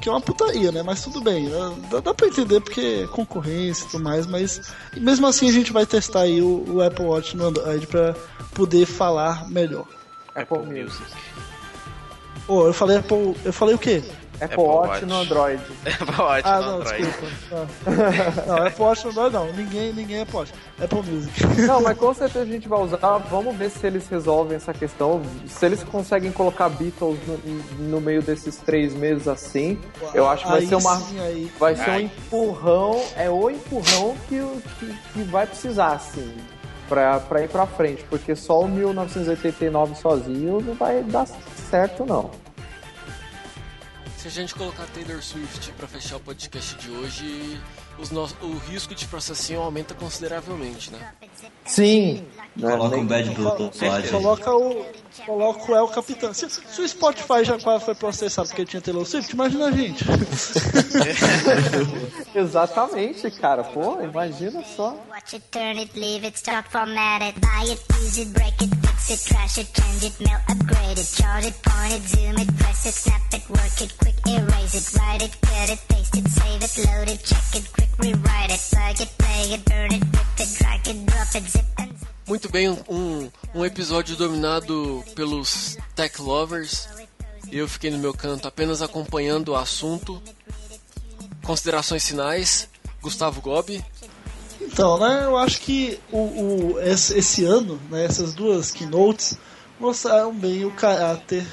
Que é uma putaria, né? Mas tudo bem. né? Dá, dá pra entender porque é concorrência e tudo mais, mas mesmo assim a gente vai testar aí o, o Apple Watch no Android pra poder falar melhor. Apple Music. Ô, eu falei Apple. Eu falei o quê? Apple, Apple Watch, Watch. no Android. Pode, Ah, no não, Android. desculpa. Não, não Apple Watch no Android não. Ninguém, ninguém é Apple Watch. Apple Music. Não, mas com certeza a gente vai usar. Vamos ver se eles resolvem essa questão. Se eles conseguem colocar Beatles no, no meio desses três meses assim, eu acho que vai Aí ser uma. sim, aí. Vai ser um empurrão, é o empurrão que, que, que vai precisar, assim, pra, pra ir pra frente, porque só o 1989 sozinho não vai dar certo, não. Se a gente colocar Taylor Swift pra fechar o podcast de hoje, os no... o risco de processinho aumenta consideravelmente, né? Sim! Né, Coloca nem- um bad lá, gente. Coloca o. Coloca o El Capitão. Se, se o Spotify já quase foi processado porque tinha Taylor Swift, imagina a gente. Exatamente, cara. Pô, imagina só. Watch it, turn it, leave it, start format it, buy it, use it, break it, fix it, trash it, change it, mail, upgrade it, chart it, point it, zoom it, press it, snap it, work it, quick erase it, write it, cut it, paste it, save it, load it, check it, quick rewrite it, plug it, play it, burn it, rip it, drag it, drop it, zip and zip. Muito bem, um, um episódio dominado pelos tech lovers. Eu fiquei no meu canto apenas acompanhando o assunto. Considerações finais, Gustavo Gobi. Então, né, eu acho que o, o- esse, esse ano, né, essas duas keynotes mostraram bem o caráter,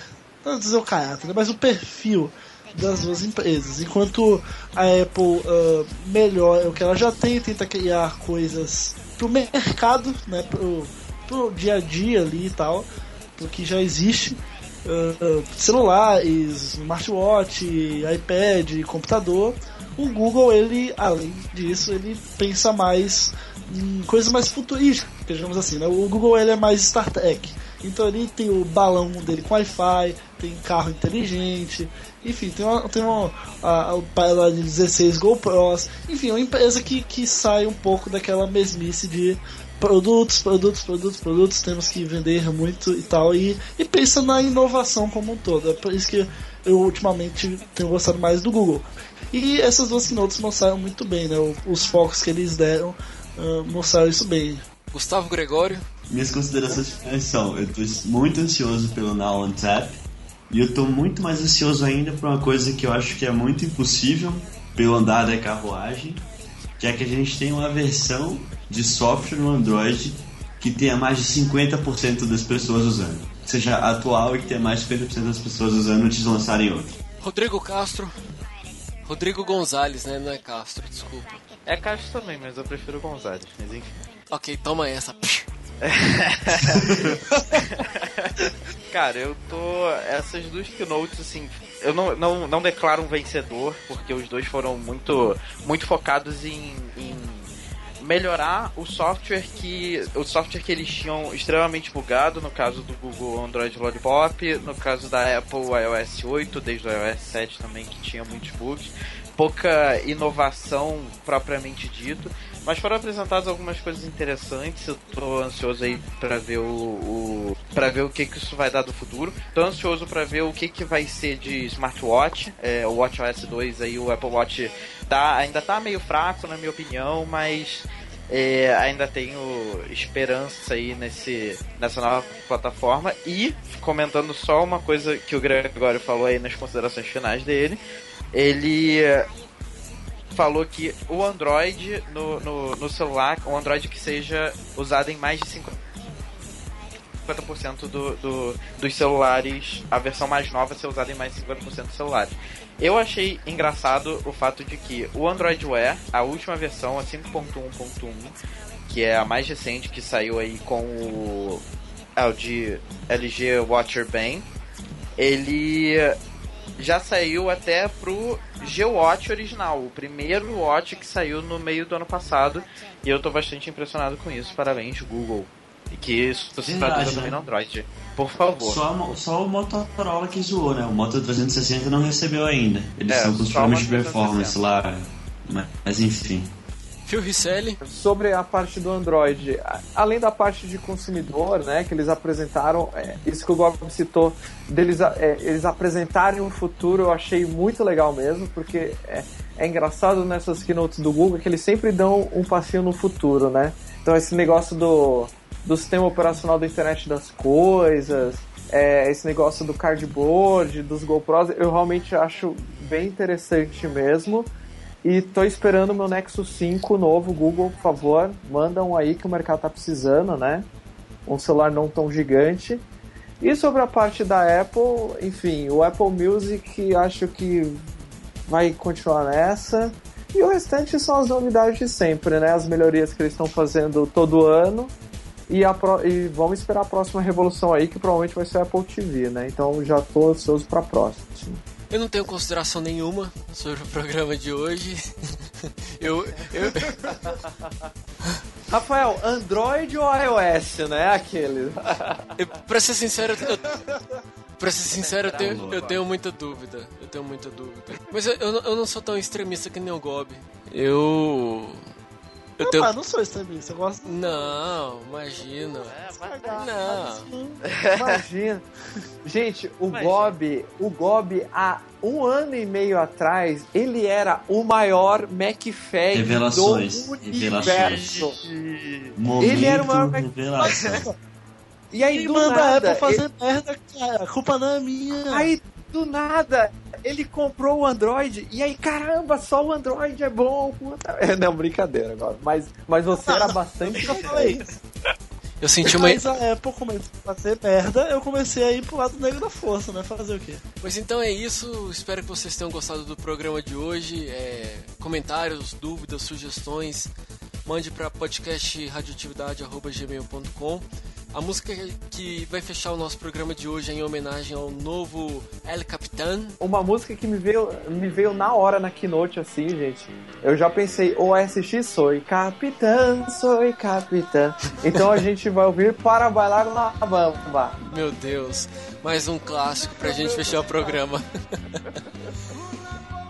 não dizer o caráter, né, mas o perfil das duas empresas. Enquanto a Apple ah, melhora o que ela já tem, tenta criar coisas pro mercado, né, pro, pro dia a dia ali e tal, pro que já existe. ah, celulares, smartwatch, iPad, computador. O Google, ele, além disso, ele pensa mais em coisas mais futurísticas, digamos assim, né? O Google, ele é mais Star Trek. Então ele tem o balão dele com Wi-Fi, tem carro inteligente, enfim, tem uma, tem uma, a, a, de 16 GoPros, enfim, é uma empresa que, que sai um pouco daquela mesmice de produtos, produtos, produtos, produtos, temos que vender muito e tal, e, e pensa na inovação como um todo. É por isso que eu ultimamente tenho gostado mais do Google. E essas duas keynotes mostraram muito bem, né? Os focos que eles deram ah, mostraram isso bem. Gustavo Gregório. Minhas considerações finais são: eu tô muito ansioso pelo Now on Tap e eu tô muito mais ansioso ainda por uma coisa que eu acho que é muito impossível pelo andar da carruagem, que é que a gente tem uma versão de software no Android que tenha mais de 50% das pessoas usando. Seja atual e que tenha mais de 50% das pessoas usando antes de lançarem outro. Rodrigo Castro. Rodrigo Gonzalez, né? Não é Castro, desculpa. É Castro também, mas eu prefiro Gonzalez, mas enfim. Ok, toma essa. Cara, eu tô. Essas duas keynotes, assim. Eu não, não, não declaro um vencedor, porque os dois foram muito, muito focados em, em melhorar o software que. O software que eles tinham extremamente bugado, no caso do Google Android Lollipop, no caso da Apple iOS 8, desde o iOS 7 também, que tinha muitos bugs. Pouca inovação propriamente dito. Mas foram apresentadas algumas coisas interessantes. Eu tô ansioso aí pra ver o, o para ver o que que isso vai dar do futuro. Tô ansioso pra ver o que que vai ser de smartwatch. É, o WatchOS 2 aí, o Apple Watch tá, ainda tá meio fraco na minha opinião, mas é, ainda tenho esperança aí nesse, nessa nova plataforma. E, comentando só uma coisa que o Gregório falou aí nas considerações finais dele, ele falou que o Android no, no, no celular, um Android que seja usado em mais de 50% do, do, dos celulares, a versão mais nova ser usada em mais de 50% dos celulares. Eu achei engraçado o fato de que o Android Wear, a última versão, a 5.1.1, que é a mais recente que saiu aí com o LG, LG Watcher Band, ele já saiu até pro G-Watch original, o primeiro Watch que saiu no meio do ano passado, e eu tô bastante impressionado com isso. Parabéns, Google. E que isso se traduza também né? no Android. Por favor. Só, só o Motorola que zoou, né? O Moto 360 não recebeu ainda. Eles É, estão com os problemas de performance lá. Mas, mas enfim. Phil Risselli, Sobre a parte do Android, além da parte de consumidor, né, que eles apresentaram, é, isso que o Gob citou, deles é, eles apresentarem um futuro, eu achei muito legal mesmo, porque é, é engraçado nessas keynotes do Google que eles sempre dão um passinho no futuro, né? Então esse negócio do, do sistema operacional da internet das coisas, é, esse negócio do cardboard, dos GoPros, eu realmente acho bem interessante mesmo. E tô esperando o meu Nexus 5 novo, Google, por favor, manda um aí que o mercado tá precisando, né? Um celular não tão gigante. E sobre a parte da Apple, enfim, o Apple Music acho que vai continuar nessa. E o restante são as novidades de sempre, né? As melhorias que eles estão fazendo todo ano. E, a pro- e vamos esperar a próxima revolução aí, que provavelmente vai ser a Apple TV, né? Então já tô ansioso pra próxima. Eu não tenho consideração nenhuma sobre o programa de hoje. eu, eu, Rafael, Android ou iOS, né? Aquele. eu- pra ser sincero, eu, pra ser sincero, eu tenho, eu tenho muita dúvida. Eu tenho muita dúvida. Mas eu, eu, não- eu não sou tão extremista que nem o Gob. Eu. Eu Não, tenho. mas não sou extremista, eu gosto Não, imagina. Não. Imagina. Gente, o Gob, o Gob há um ano e meio atrás, ele era o maior MacFag Revelações, do revelações. universo. Momento Ele era o maior Mac- revelação. E aí Quem do manda a nada, Apple fazer merda, cara. A culpa não é minha. ele- aí do nada, ele comprou o Android e aí caramba, só o Android é bom. Puta. É, Não, brincadeira agora. Mas, mas você era bastante. Eu falei isso. Eu senti uma. Mas a Apple começou a fazer merda, eu comecei a ir pro lado negro da força, né? Fazer o quê? Mas então é isso. Espero que vocês tenham gostado do programa de hoje. É, comentários, dúvidas, sugestões, mande para podcastradioatividade.gmail.com. A música que vai fechar o nosso programa de hoje é em homenagem ao novo El Capitan. Uma música que me veio, me veio na hora na keynote, assim, gente. Eu já pensei, OSX soy capitã, soy capitã. Então a gente vai ouvir para bailar na bamba. Meu Deus, mais um clássico pra gente fechar o programa.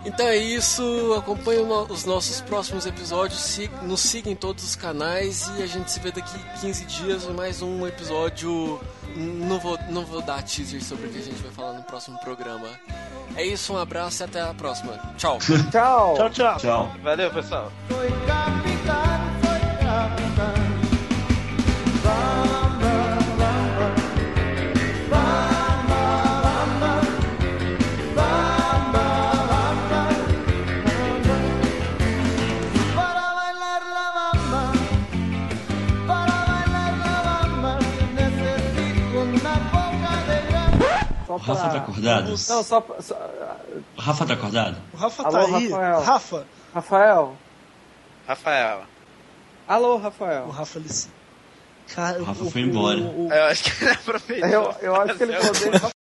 Então é isso, acompanhe os nossos próximos episódios, nos siga em todos os canais e a gente se vê daqui 15 dias em mais um episódio. Não vou, não vou dar teaser sobre o que a gente vai falar no próximo programa. É isso, um abraço e até a próxima. Tchau. Tchau! Tchau, tchau. Tchau. Valeu, pessoal. Para Só O Rafa tá pra... acordado? Não, só, pra- só- O Rafa tá acordado? O Rafa Alô, tá aí. Rafael. Rafa. Rafael. Rafael. Alô, O Rafael. Rafa, ele... Cara, O Rafa foi embora. o- o- Eu acho que ele aproveitou. Eu, eu acho que ele poderia.